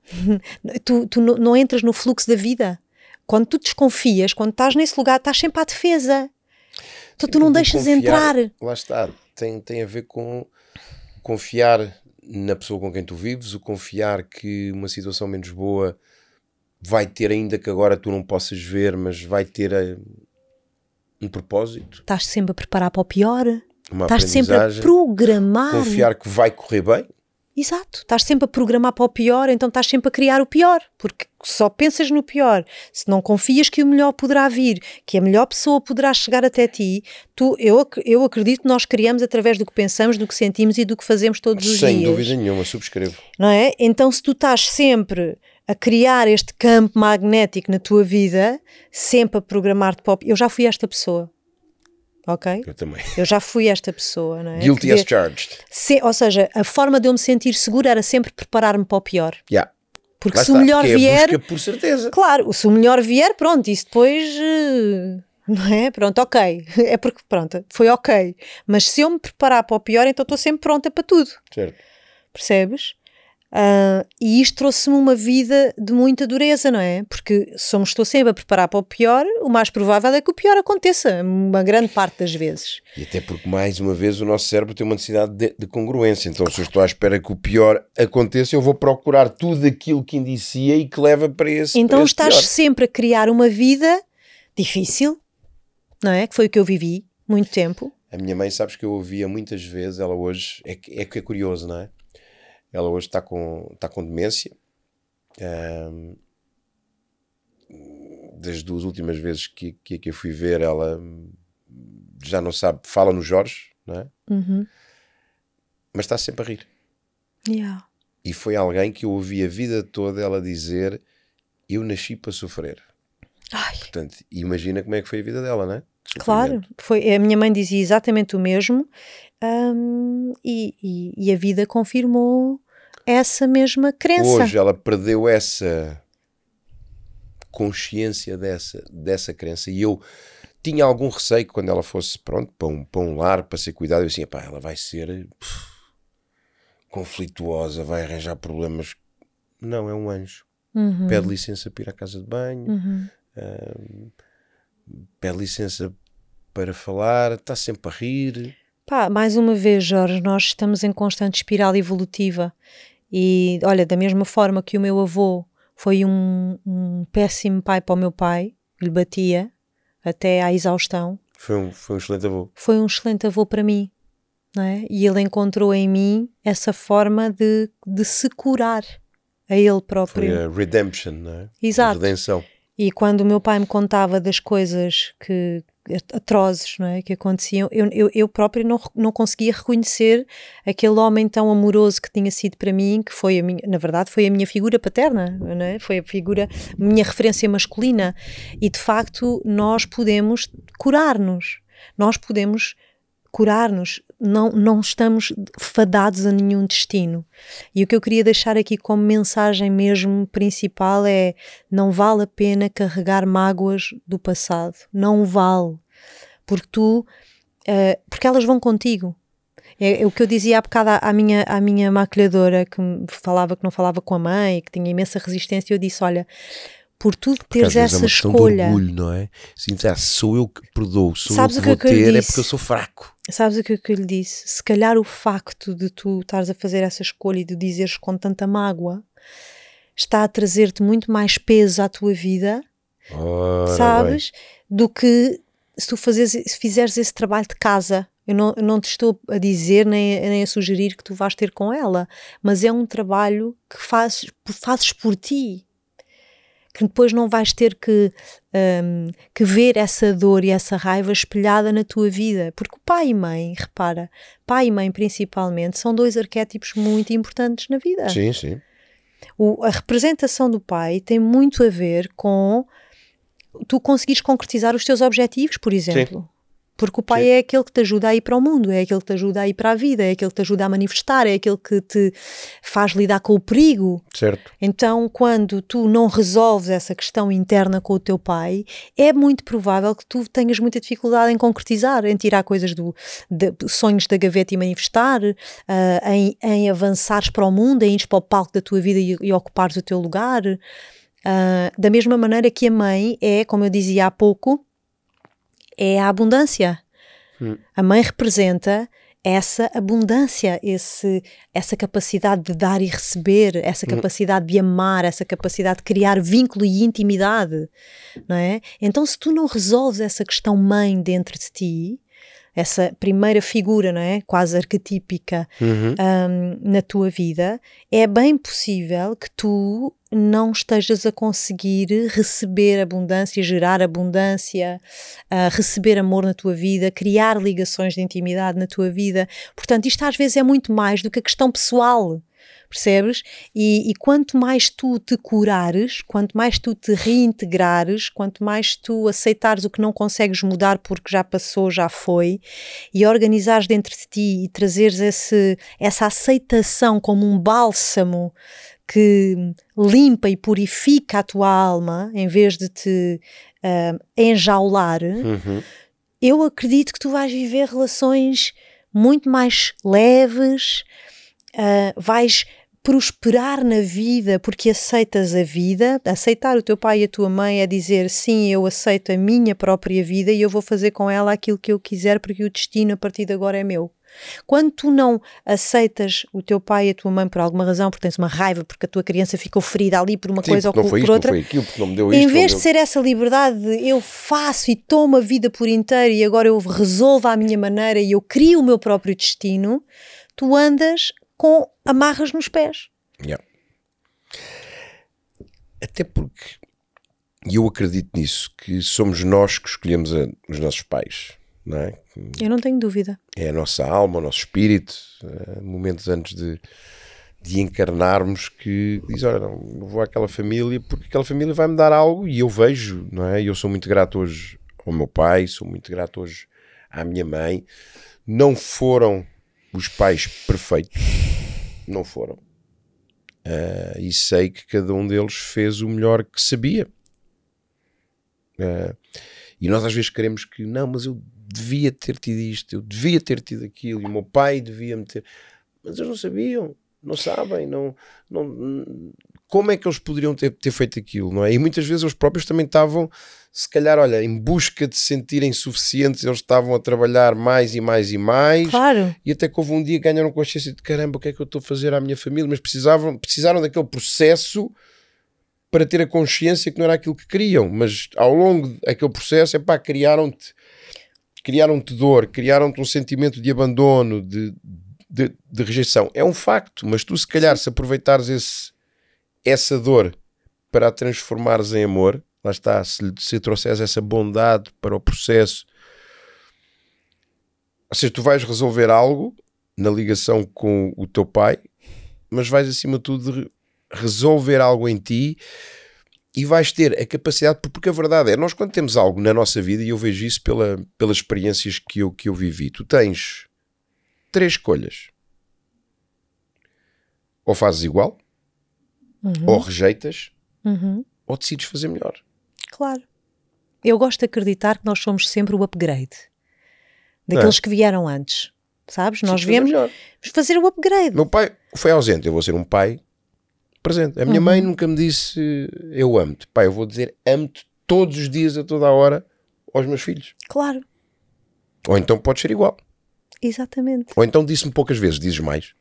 tu, tu não, entras no fluxo da vida. Quando tu desconfias, quando estás nesse lugar, estás sempre à defesa. Então tu não deixas confiar, entrar. Lá está, tem, tem a ver com confiar na pessoa com quem tu vives, o confiar que uma situação menos boa vai ter, ainda que agora tu não possas ver, mas vai ter a, eh, um propósito. Estás sempre a preparar para o pior. Estás sempre a programar. Confiar que vai correr bem. Exato, estás sempre a programar para o pior, então estás sempre a criar o pior, porque só pensas no pior. Se não confias que o melhor poderá vir, que a melhor pessoa poderá chegar até ti, tu, eu, eu acredito que nós criamos através do que pensamos, do que sentimos e do que fazemos todos os Sem dias. Sem dúvida nenhuma, subscrevo. Não é? Então, se tu estás sempre a criar este campo magnético na tua vida, sempre a programar-te para o Eu já fui esta pessoa ok? Eu também. Eu já fui esta pessoa, não é? Guilty as charged. Se, ou seja, a forma de eu me sentir segura era sempre preparar-me para o pior. Yeah. Porque Lá se está, o melhor é vier. por certeza. Claro, se o melhor vier, pronto, isso depois. Uh, não é? Pronto, ok. É porque, pronto, foi ok. Mas se eu me preparar para o pior, então estou sempre pronta para tudo. Certo. Percebes? Uh, e isto trouxe-me uma vida de muita dureza, não é? Porque me estou sempre a preparar para o pior, o mais provável é que o pior aconteça, uma grande parte das vezes. E até porque, mais uma vez, o nosso cérebro tem uma necessidade de, de congruência. Então, se eu estou à espera que o pior aconteça, eu vou procurar tudo aquilo que indicia e que leva para esse Então para esse estás pior. sempre a criar uma vida difícil, não é? Que foi o que eu vivi muito tempo. A minha mãe, sabes que eu ouvia muitas vezes, ela hoje, é que é, que é curioso, não é? Ela hoje está com, está com demência. Ahm, das duas últimas vezes que, que, que eu fui ver, ela já não sabe, fala no Jorge, não é? Uhum. Mas está sempre a rir. Yeah. E foi alguém que eu ouvi a vida toda ela dizer: Eu nasci para sofrer. Ai, Portanto, imagina como é que foi a vida dela, não é? Claro, foi, a minha mãe dizia exatamente o mesmo hum, e, e- e a vida confirmou essa mesma crença. Hoje ela perdeu essa consciência dessa, dessa crença e eu tinha algum receio que quando ela fosse pronto para um, para um lar, para ser cuidada, eu assim, pá, ela vai ser pff, conflituosa, vai arranjar problemas. Não, é um anjo. Uhum, Pede licença para ir à casa de banho, uhum. pede licença para falar, está sempre a rir. Pá, mais uma vez, Jorge, nós estamos em constante espiral evolutiva. E olha, da mesma forma que o meu avô foi um, um péssimo pai para o meu pai, lhe batia até à exaustão, Foi um, foi um excelente avô. foi um excelente avô para mim. Não é? E ele encontrou em mim essa forma de, de se curar a ele próprio. Foi a redemption, não é? Exato. A redenção. E quando o meu pai me contava das coisas que atrozes não é, que aconteciam, eu, eu, eu própria não, não conseguia reconhecer aquele homem tão amoroso que tinha sido para mim, que foi a minha, na verdade, foi a minha figura paterna, não é? foi a figura, minha referência masculina. E de facto, nós podemos curar-nos, nós podemos curar-nos, não, não estamos fadados a nenhum destino. E o que eu queria deixar aqui como mensagem mesmo principal é: não vale a pena carregar mágoas do passado, não vale, porque tu, uh, porque elas vão contigo. É, é, o que eu dizia há bocado à, minha, à minha maquilhadora que falava que não falava com a mãe, que tinha imensa resistência, eu disse: Olha, por tu teres vezes essa é escolha. De orgulho, não é? Sim, ah, sou eu que perdoo, sou Sabes eu que vou é que ter, é disse? porque eu sou fraco. Sabes o que, que eu lhe disse? Se calhar o facto de tu estares a fazer essa escolha e de dizeres com tanta mágoa está a trazer-te muito mais peso à tua vida, Ora sabes? Do que se tu fazes, se fizeres esse trabalho de casa. Eu não, eu não te estou a dizer nem, nem a sugerir que tu vais ter com ela, mas é um trabalho que fazes, fazes por ti. Que depois não vais ter que, um, que ver essa dor e essa raiva espelhada na tua vida. Porque o pai e mãe, repara, pai e mãe principalmente, são dois arquétipos muito importantes na vida. Sim, sim. O, a representação do pai tem muito a ver com tu conseguires concretizar os teus objetivos, por exemplo. Sim. Porque o pai Sim. é aquele que te ajuda a ir para o mundo, é aquele que te ajuda a ir para a vida, é aquele que te ajuda a manifestar, é aquele que te faz lidar com o perigo. Certo. Então, quando tu não resolves essa questão interna com o teu pai, é muito provável que tu tenhas muita dificuldade em concretizar, em tirar coisas do de, sonhos da gaveta e manifestar, uh, em, em avançares para o mundo, em ires para o palco da tua vida e, e ocupares o teu lugar. Uh, da mesma maneira que a mãe é, como eu dizia há pouco, é a abundância. Hum. A mãe representa essa abundância, esse, essa capacidade de dar e receber, essa capacidade hum. de amar, essa capacidade de criar vínculo e intimidade, não é? Então, se tu não resolves essa questão mãe dentro de ti, essa primeira figura, não é? Quase arquetípica uhum. um, na tua vida, é bem possível que tu não estejas a conseguir receber abundância, gerar abundância, uh, receber amor na tua vida, criar ligações de intimidade na tua vida. Portanto, isto às vezes é muito mais do que a questão pessoal. Percebes? E, e, quanto mais tu te curares, quanto mais tu te reintegrares, quanto mais tu aceitares o que não consegues mudar porque já passou, já foi, e organizares dentro de ti e trazeres esse, essa aceitação como um bálsamo que limpa e purifica a tua alma em vez de te uh, enjaular, uhum. eu acredito que tu vais viver relações muito mais leves, uh, vais prosperar na vida porque aceitas a vida. Aceitar o teu pai e a tua mãe é dizer sim, eu aceito a minha própria vida e eu vou fazer com ela aquilo que eu quiser porque o destino a partir de agora é meu. Quando tu não aceitas o teu pai e a tua mãe por alguma razão, porque tens uma raiva, porque a tua criança ficou ferida ali por uma Sim, coisa ou por isto, outra, aquilo, em isto. vez de ser essa liberdade de eu faço e tomo a vida por inteiro e agora eu resolvo à minha maneira e eu crio o meu próprio destino, tu andas com amarras nos pés. Yeah. Até porque, e eu acredito nisso, que somos nós que escolhemos a- os nossos pais, não é? Eu não tenho dúvida. É a nossa alma, o nosso espírito, eh, momentos antes de, de encarnarmos que diz, olha, não, vou àquela família porque aquela família vai me dar algo e eu vejo, não é? Eu sou muito grato hoje ao meu pai, sou muito grato hoje à minha mãe. Não foram os pais perfeitos, não foram. Ah, e sei que cada um deles fez o melhor que sabia. Ah, e nós às vezes queremos que, não, mas eu devia ter tido isto, eu devia ter tido aquilo, e o meu pai devia-me ter. Mas eles não sabiam, não sabem, não, não, como é que eles poderiam ter, ter feito aquilo, não é? E muitas vezes eles próprios também estavam, se calhar, olha, em busca de se sentirem suficientes, eles estavam a trabalhar mais e mais e mais. Claro. E até que houve um dia que ganharam consciência de caramba, o que é que eu estou a fazer à minha família? Mas precisavam, precisaram daquele processo para ter a consciência que não era aquilo que queriam. Mas ao longo daquele processo, é pá, criaram-te criaram-te dor, criaram-te um sentimento de abandono, de, de, de rejeição. É um facto, mas tu, se calhar, se aproveitares esse, essa dor para a transformares em amor, lá está, se, se trouxeres essa bondade para o processo, ou seja, tu vais resolver algo na ligação com o teu pai, mas vais acima de tudo re- resolver algo em ti e vais ter a capacidade, porque a verdade é, nós quando temos algo na nossa vida, e eu vejo isso pela, pelas experiências que eu, que eu vivi, tu tens três escolhas. Ou fazes igual, ou rejeitas, Uhum. ou decides fazer melhor. Claro. Eu gosto de acreditar que nós somos sempre o upgrade daqueles que vieram antes. Sabes? Nós Decides fazer viemos melhor. fazer o upgrade. Meu pai foi ausente, eu vou ser um pai presente. A minha mãe nunca me disse eu amo-te. Pai, eu vou dizer amo-te todos os dias, a toda a hora, aos meus filhos. Claro, Ou então pode ser igual. exatamente. Ou então disse-me poucas vezes, dizes mais.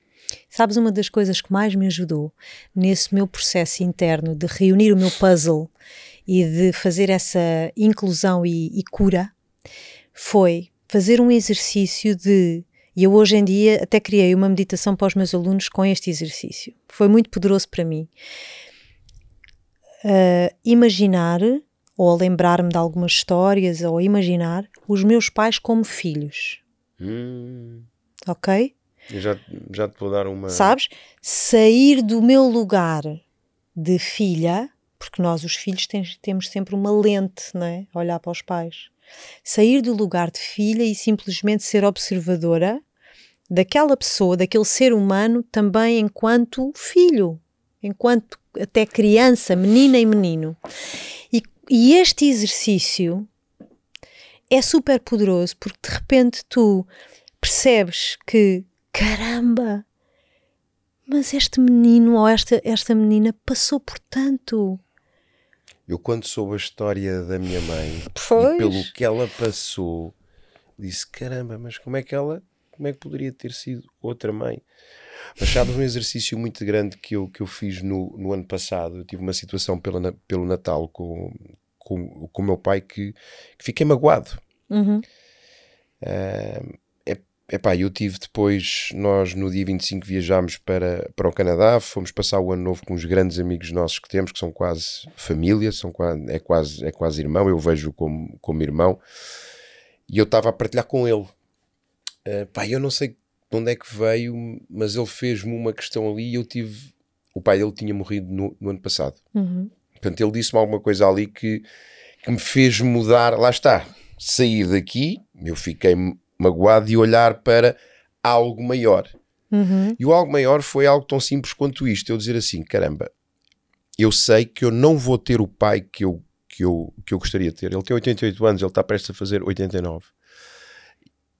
Sabes, uma das coisas que mais me ajudou nesse meu processo interno de reunir o meu puzzle e de fazer essa inclusão e, e cura foi fazer um exercício de. E eu hoje em dia até criei uma meditação para os meus alunos com este exercício. Foi muito poderoso para mim. Ah, imaginar, ou lembrar-me de algumas histórias, ou imaginar os meus pais como filhos. Ok? Eu já, já te vou dar uma. sabes? Sair do meu lugar de filha, porque nós, os filhos, temos sempre uma lente, não é? Olhar para os pais. Sair do lugar de filha e simplesmente ser observadora daquela pessoa, daquele ser humano, também enquanto filho, enquanto até criança, menina e menino. E, e este exercício é super poderoso porque de repente tu percebes que caramba, mas este menino ou esta, esta menina passou por tanto. Eu, quando soube a história da minha mãe e pelo que ela passou, disse: caramba, mas como é que ela, como é que poderia ter sido outra mãe? Mas sabes, um exercício muito grande que eu, que eu fiz no, no ano passado. Eu tive uma situação pela, pelo Natal com, com, com o meu pai que, que fiquei magoado. Uhum. Epá, eu tive depois, nós no dia 25 viajámos para, para o Canadá, fomos passar o ano novo com uns grandes amigos nossos que temos, que são quase família, são quase, é, quase, é quase irmão, eu vejo como, como irmão, e eu estava a partilhar com ele. Uh, pá, eu não sei de onde é que veio, mas ele fez-me uma questão ali e eu tive. O pai dele tinha morrido no, no ano passado. Uhum. Portanto, ele disse-me alguma coisa ali que, que me fez mudar. Lá está, sair daqui, eu fiquei magoado e olhar para algo maior. Uhum. E o algo maior foi algo tão simples quanto isto: eu dizer assim, caramba, eu sei que eu não vou ter o pai que eu, que eu, que eu gostaria de ter. Ele tem 88 anos, ele está prestes a fazer 89.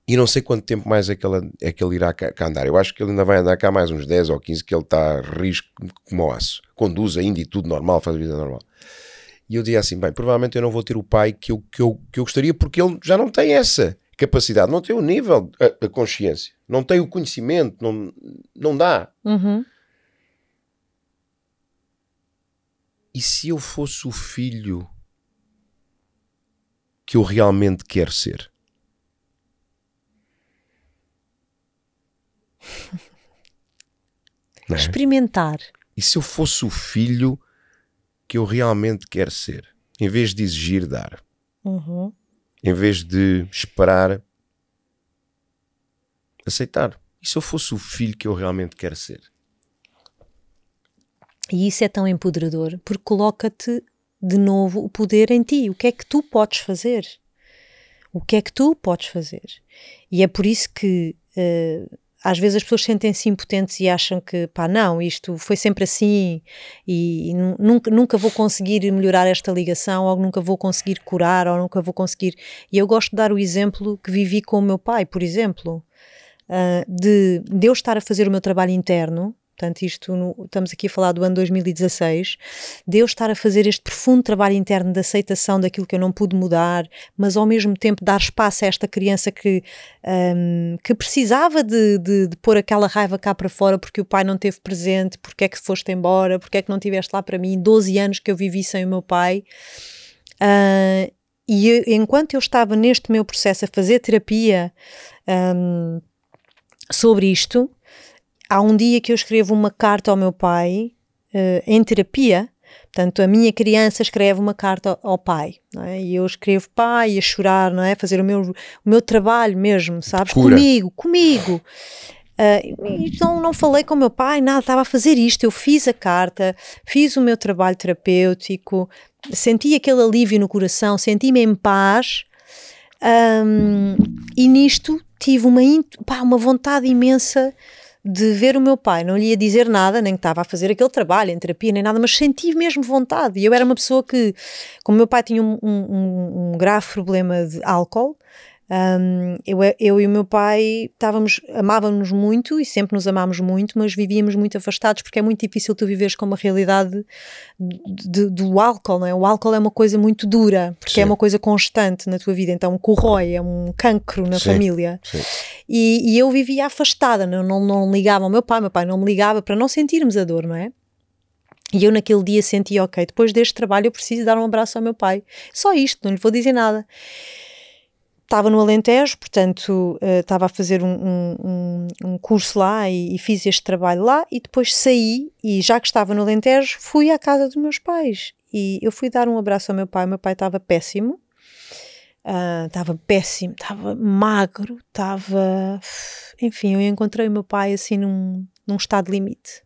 E não sei quanto tempo mais é que ele, é que ele irá cá, cá andar. Eu acho que ele ainda vai andar cá mais uns 10 ou 15, que ele está risco como aço. Conduz ainda e tudo normal, faz a vida normal. E eu dizia assim: bem, provavelmente eu não vou ter o pai que eu, que eu, que eu gostaria, porque ele já não tem essa capacidade, não tem o nível, a, a consciência, não tem o conhecimento, não, não dá. Uhum. E se eu fosse o filho que eu realmente quero ser? É? Experimentar. E se eu fosse o filho que eu realmente quero ser? Em vez de exigir, dar. Uhum. Em vez de esperar, aceitar. E se eu fosse o filho que eu realmente quero ser? E isso é tão empoderador porque coloca-te de novo o poder em ti. O que é que tu podes fazer? O que é que tu podes fazer? E é por isso que uh, às vezes as pessoas sentem-se impotentes e acham que, pá, não, isto foi sempre assim e, nunca, nunca vou conseguir melhorar esta ligação, ou nunca vou conseguir curar, ou nunca vou conseguir. E eu gosto de dar o exemplo que vivi com o meu pai, por exemplo, uh, de, de eu estar a fazer o meu trabalho interno Portanto, isto no, estamos aqui a falar do ano 2016, de eu estar a fazer este profundo trabalho interno de aceitação daquilo que eu não pude mudar, mas ao mesmo tempo dar espaço a esta criança que, um, que precisava de, de, de, pôr aquela raiva cá para fora porque o pai não teve presente, porque é que foste embora, porque é que não estiveste lá para mim, 12 anos que eu vivi sem o meu pai. Uh, e eu, enquanto eu estava neste meu processo a fazer terapia um, sobre isto, há um dia que eu escrevo uma carta ao meu pai uh, em terapia. Portanto, a minha criança escreve uma carta ao pai, é? e eu escrevo pai a chorar, não é? Fazer o meu, o meu trabalho mesmo, sabes? Cura. Comigo, comigo. Uh, então não falei com o meu pai, nada, estava a fazer isto. Eu fiz a carta, fiz o meu trabalho terapêutico, senti aquele alívio no coração, senti-me em paz. Um, e nisto tive uma, pá, uma vontade imensa de ver o meu pai, não lhe ia dizer nada, nem que estava a fazer aquele trabalho em terapia, nem nada, mas senti mesmo vontade. E eu era uma pessoa que, como meu pai tinha um, um, um grave problema de álcool, um, eu, eu e o meu pai estávamos, amávamos muito e sempre nos amámos muito, mas vivíamos muito afastados porque é muito difícil tu viveres com uma realidade de, de, do álcool, não é? O álcool é uma coisa muito dura porque é Sim. é uma coisa constante na tua vida, então corrói, é um cancro na Sim. família. Sim. E, e, eu vivia afastada, não, não, não ligava ao meu pai, meu pai não me ligava para não sentirmos a dor, não é? E eu naquele dia senti, ok, depois deste trabalho eu preciso dar um abraço ao meu pai. Só isto, não lhe vou dizer nada estava no Alentejo, portanto uh, estava a fazer um, um, um curso lá e, e, fiz este trabalho lá e depois saí e já que estava no Alentejo fui à casa dos meus pais e eu fui dar um abraço ao meu pai, o meu pai estava péssimo, uh, estava péssimo, estava magro, estava... Enfim, eu encontrei o meu pai assim num, num estado limite.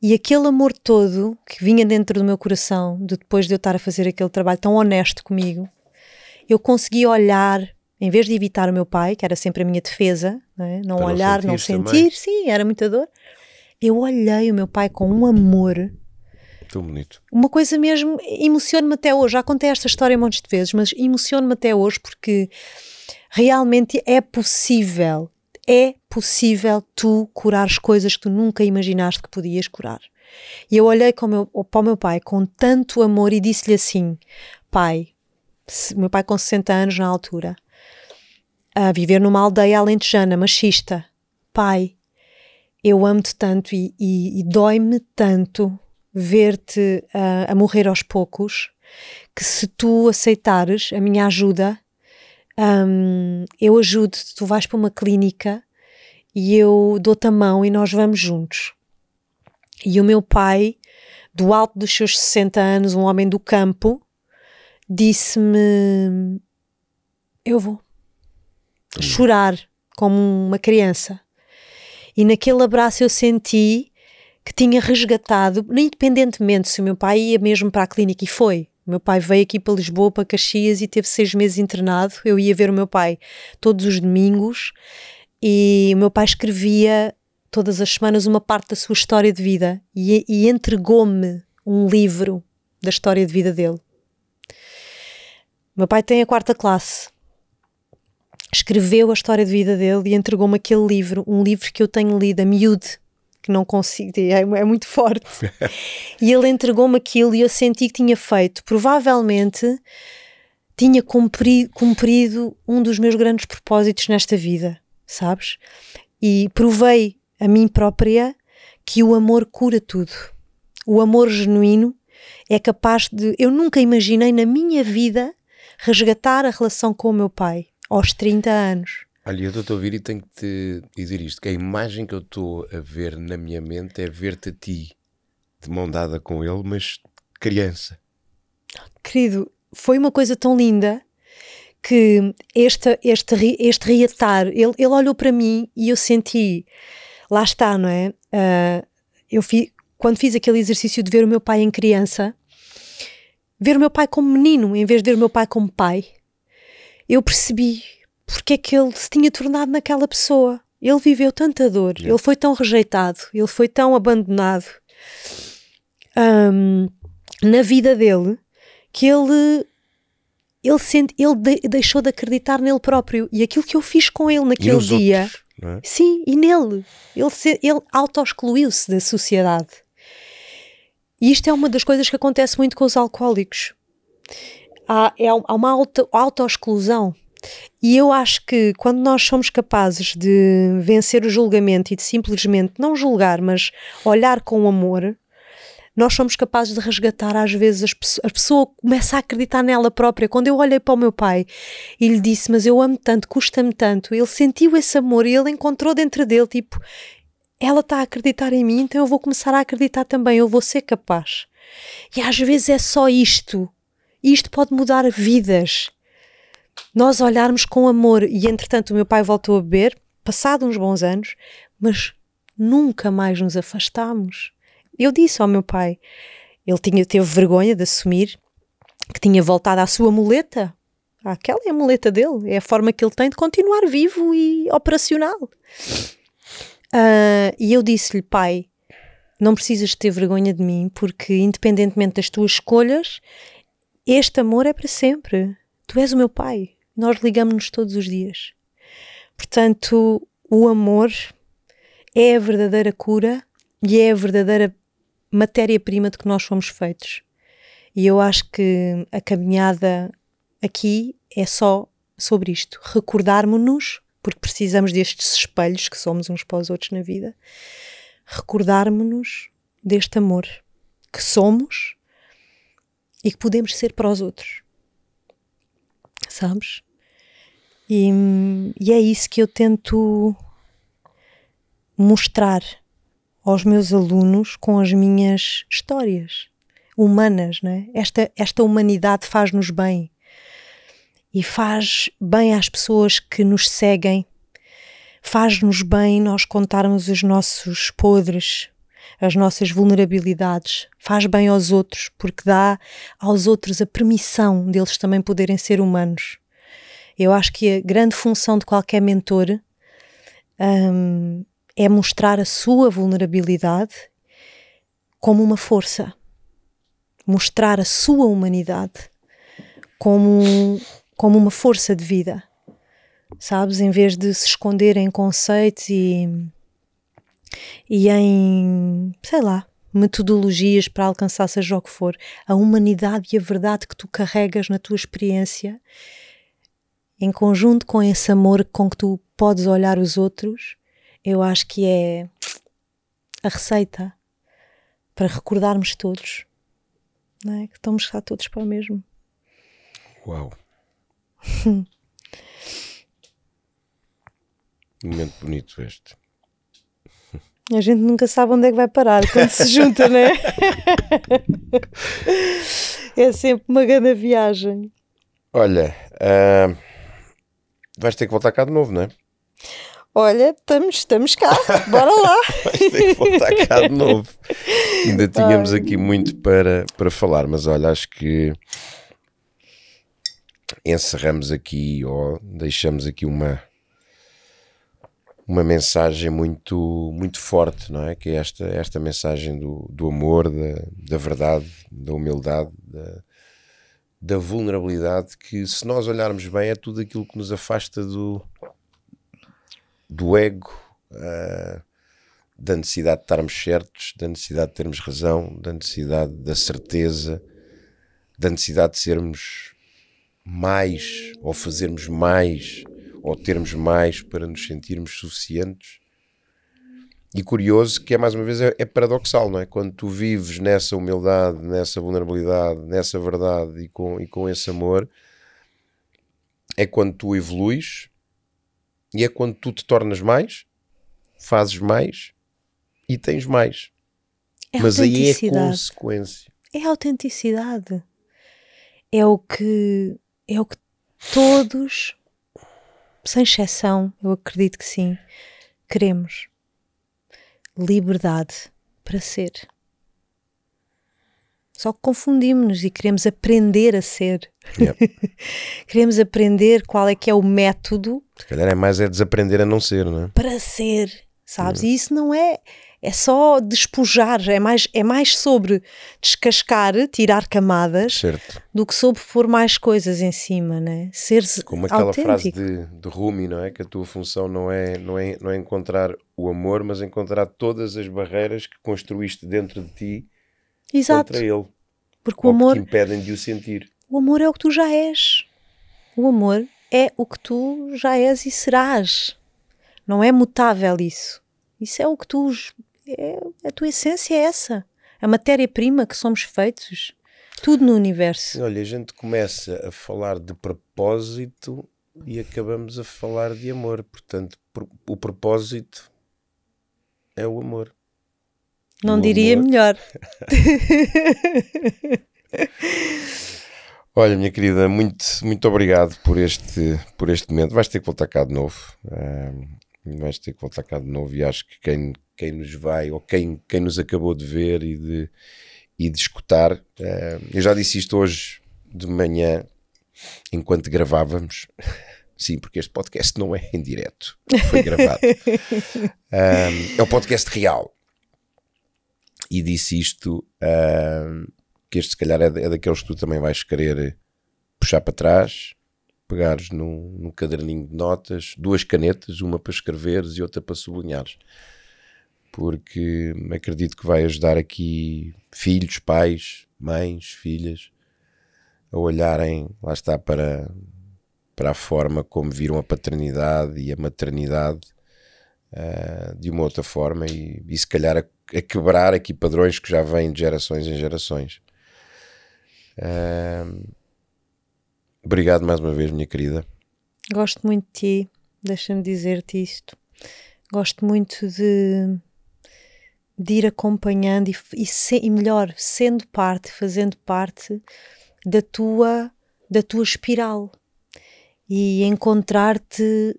E aquele amor todo que vinha dentro do meu coração, de depois de eu estar a fazer aquele trabalho tão honesto comigo, eu consegui olhar, em vez de evitar o meu pai, que era sempre a minha defesa, não, é? não olhar, não sentir, não sentir sim, era muita dor. Eu olhei o meu pai com um amor. Tão bonito. Uma coisa mesmo, emociona-me até hoje. Já contei esta história muitas vezes, mas emociona-me até hoje porque realmente é possível, é possível tu curar as coisas que tu nunca imaginaste que podias curar. E eu olhei meu, para o meu pai com tanto amor e disse-lhe assim: Pai, meu pai com 60 anos na altura, a viver numa aldeia alentejana, machista. Pai, eu amo-te tanto e, e, e dói-me tanto ver-te a morrer aos poucos, que se tu aceitares a minha ajuda, um, eu ajudo-te, tu vais para uma clínica e eu dou-te a mão e nós vamos juntos. E o meu pai, do alto dos seus 60 anos, um homem do campo, disse-me: Eu vou chorar como uma criança. E naquele abraço eu senti que tinha resgatado, independentemente se o meu pai ia mesmo para a clínica, e foi. Meu pai veio aqui para Lisboa, para Caxias, e teve seis meses internado. Eu ia ver o meu pai todos os domingos, e o meu pai escrevia todas as semanas uma parte da sua história de vida e, e entregou-me um livro da história de vida dele. Meu pai tem a quarta classe. escreveu a história de vida dele e entregou-me aquele livro, um livro que eu tenho lido a miúde, que não consigo, é, é muito forte. e ele entregou-me aquilo e eu senti que tinha feito, provavelmente tinha cumprido, cumprido um dos meus grandes propósitos nesta vida, sabes? E provei a mim própria que o amor cura tudo. O amor genuíno é capaz de. Eu nunca imaginei na minha vida resgatar a relação com o meu pai aos 30 anos. Olha, eu estou a ouvir e tenho que te dizer isto: que a imagem que eu estou a ver na minha mente é ver-te a ti de mão dada com ele, mas criança. Querido, foi uma coisa tão linda que este, este, este reatar, ele, ele olhou para mim e eu senti, lá está, não é? Uh, eu fi, quando fiz aquele exercício de ver o meu pai em criança, ver o meu pai como menino em vez de ver o meu pai como pai, eu percebi porque é que ele se tinha tornado naquela pessoa. Ele viveu tanta dor, yeah. ele foi tão rejeitado, ele foi tão abandonado um, na vida dele que ele ele, sente, ele de, deixou de acreditar nele próprio e aquilo que eu fiz com ele naquele dia, outros, é? sim, e nele, ele, ele auto-excluiu-se da sociedade. E isto é uma das coisas que acontece muito com os alcoólicos. Há, é, há uma auto-exclusão. E eu acho que quando nós somos capazes de vencer o julgamento e de simplesmente não julgar, mas olhar com amor, nós somos capazes de resgatar às vezes a pessoa começa a acreditar nela própria. Quando eu olhei para o meu pai e lhe disse, mas eu amo tanto, custa-me tanto, ele sentiu esse amor e ele encontrou dentro dele, tipo, ela está a acreditar em mim, então eu vou começar a acreditar também, eu vou ser capaz. E às vezes é só isto. Isto pode mudar vidas. Nós olharmos com amor, e entretanto o meu pai voltou a beber, passado uns bons anos, mas nunca mais nos afastámos. Eu disse ao meu pai, ele tinha, teve vergonha de assumir que tinha voltado à sua muleta. Aquela é a muleta dele, é a forma que ele tem de continuar vivo e operacional. Uh, e eu disse-lhe, pai, não precisas ter vergonha de mim, porque independentemente das tuas escolhas, este amor é para sempre. Tu és o meu pai. Nós ligamos-nos todos os dias. Portanto, o amor é a verdadeira cura e é a verdadeira matéria-prima de que nós somos feitos. E eu acho que a caminhada aqui é só sobre isto. Recordarmos-nos, porque precisamos destes espelhos que somos uns para os outros na vida, recordarmos-nos deste amor que somos e que podemos ser para os outros. Sabes? E, e é isso que eu tento mostrar aos meus alunos com as minhas histórias humanas, né? Esta, esta humanidade faz-nos bem e faz bem às pessoas que nos seguem, faz-nos bem nós contarmos os nossos podres, as nossas vulnerabilidades, faz bem aos outros, porque dá aos outros a permissão deles também poderem ser humanos. Eu acho que a grande função de qualquer mentor um, é mostrar a sua vulnerabilidade como uma força, mostrar a sua humanidade como, como uma força de vida, sabes? Em vez de se esconder em conceitos e, e em, sei lá, metodologias para alcançar seja o que for, a humanidade e a verdade que tu carregas na tua experiência, em conjunto com esse amor com que tu podes olhar os outros eu acho que é a receita para recordarmos todos não é? que estamos cá todos para o mesmo. Uau! Momento bonito este. A gente nunca sabe onde é que vai parar quando se junta, né? é sempre uma grande viagem. Olha, uh, vais ter que voltar cá de novo, não é? Olha, estamos, estamos cá, bora lá. Vais ter que voltar cá de novo. Ainda tínhamos Ai. aqui muito para, para falar, mas olha, acho que encerramos aqui ou deixamos aqui uma uma mensagem muito muito forte, não é? Que é esta, esta mensagem do, do amor, da, da verdade, da humildade, da, da vulnerabilidade que, se nós olharmos bem, é tudo aquilo que nos afasta do, do ego, uh, da necessidade de estarmos certos, da necessidade de termos razão, da necessidade da certeza, da necessidade de sermos mais ou fazermos mais ou termos mais para nos sentirmos suficientes. E curioso que é mais uma vez é, é, paradoxal, não é? Quando tu vives nessa humildade, nessa vulnerabilidade, nessa verdade e com, e com esse amor, é quando tu evoluís e é quando tu te tornas mais, fazes mais e tens mais. É Mas aí é a consequência. É a autenticidade. É o que é o que todos, sem exceção, eu acredito que sim, queremos. Liberdade para ser. Só que confundimos-nos e queremos aprender a ser. Yep. queremos aprender qual é que é o método. Se calhar é mais é desaprender a não ser, não é? Para ser, sabes? E isso não é é só despojar, é mais, é mais sobre descascar, tirar camadas, certo. do que sobre pôr mais coisas em cima, né? Ser Como aquela autêntico. frase de, de Rumi, não é? Que a tua função não é, não, é, não é encontrar o amor, mas encontrar todas as barreiras que construíste dentro de ti Exato. contra ele. Porque o amor. Que te impedem de o sentir. O amor é o que tu já és. O amor é o que tu já és e serás. Não é mutável isso. Isso é o que tu é, a tua essência é essa. A matéria-prima que somos feitos. Tudo no universo. Olha, a gente começa a falar de propósito e acabamos a falar de amor. Portanto, o propósito é o amor. Não o diria amor... melhor. Olha, minha querida, muito, muito obrigado por este, por este momento. Vais ter que voltar cá de novo. Um, vais ter que voltar cá de novo e acho que quem, quem nos vai ou quem, quem nos acabou de ver e de, e de escutar. Uh, eu já disse isto hoje de manhã, enquanto gravávamos. Sim, porque este podcast não é em direto, foi gravado. um, é um podcast real. E disse isto, que este se calhar é, é daqueles que tu também vais querer puxar para trás, pegares num, num caderninho de notas, duas canetas, uma para escreveres e outra para sublinhares porque acredito que vai ajudar aqui filhos, pais, mães, filhas a olharem, lá está, para, para a forma como viram a paternidade e a maternidade uh, de uma outra forma e, e se calhar a, a, quebrar aqui padrões que já vêm de gerações em gerações. Uh, obrigado mais uma vez, minha querida. Gosto muito de ti, deixa-me dizer-te isto. Gosto muito de de ir acompanhando e, e, se, e, melhor, sendo parte, fazendo parte da tua, da tua espiral e encontrar-te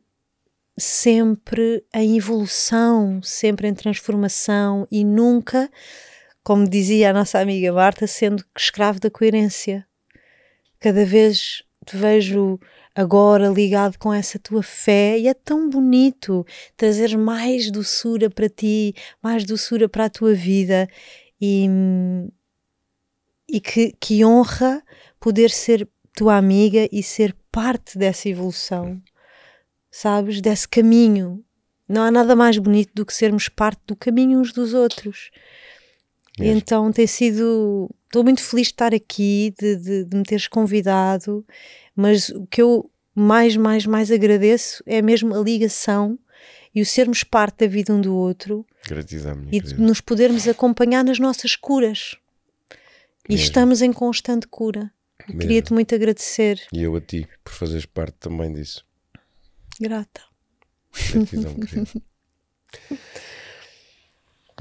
sempre em evolução, sempre em transformação e nunca, como dizia a nossa amiga Marta, sendo escravo da coerência. Cada vez te vejo agora ligado com essa tua fé e é tão bonito trazer mais doçura para ti, mais doçura para a tua vida e, e que, que honra poder ser tua amiga e ser parte dessa evolução, sabes? Desse caminho. Não há nada mais bonito do que sermos parte do caminho uns dos outros. E então tem sido. Estou muito feliz de estar aqui, de, de, de me teres convidado mas o que eu mais, mais, mais agradeço é mesmo a ligação e o sermos parte da vida um do outro Gratidão, e de nos podermos acompanhar nas nossas curas. E estamos em constante cura. Queria-te muito agradecer. E eu a ti por fazeres parte também disso. Grata. Gratidão,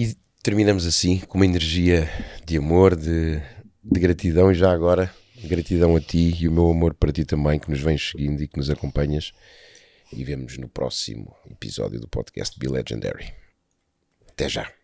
E terminamos assim com uma energia de amor, de, de gratidão e já agora Gratidão a ti e o meu amor para ti também, que nos vens seguindo e que nos acompanhas. E vemos no próximo episódio do podcast Be Legendary. Até já.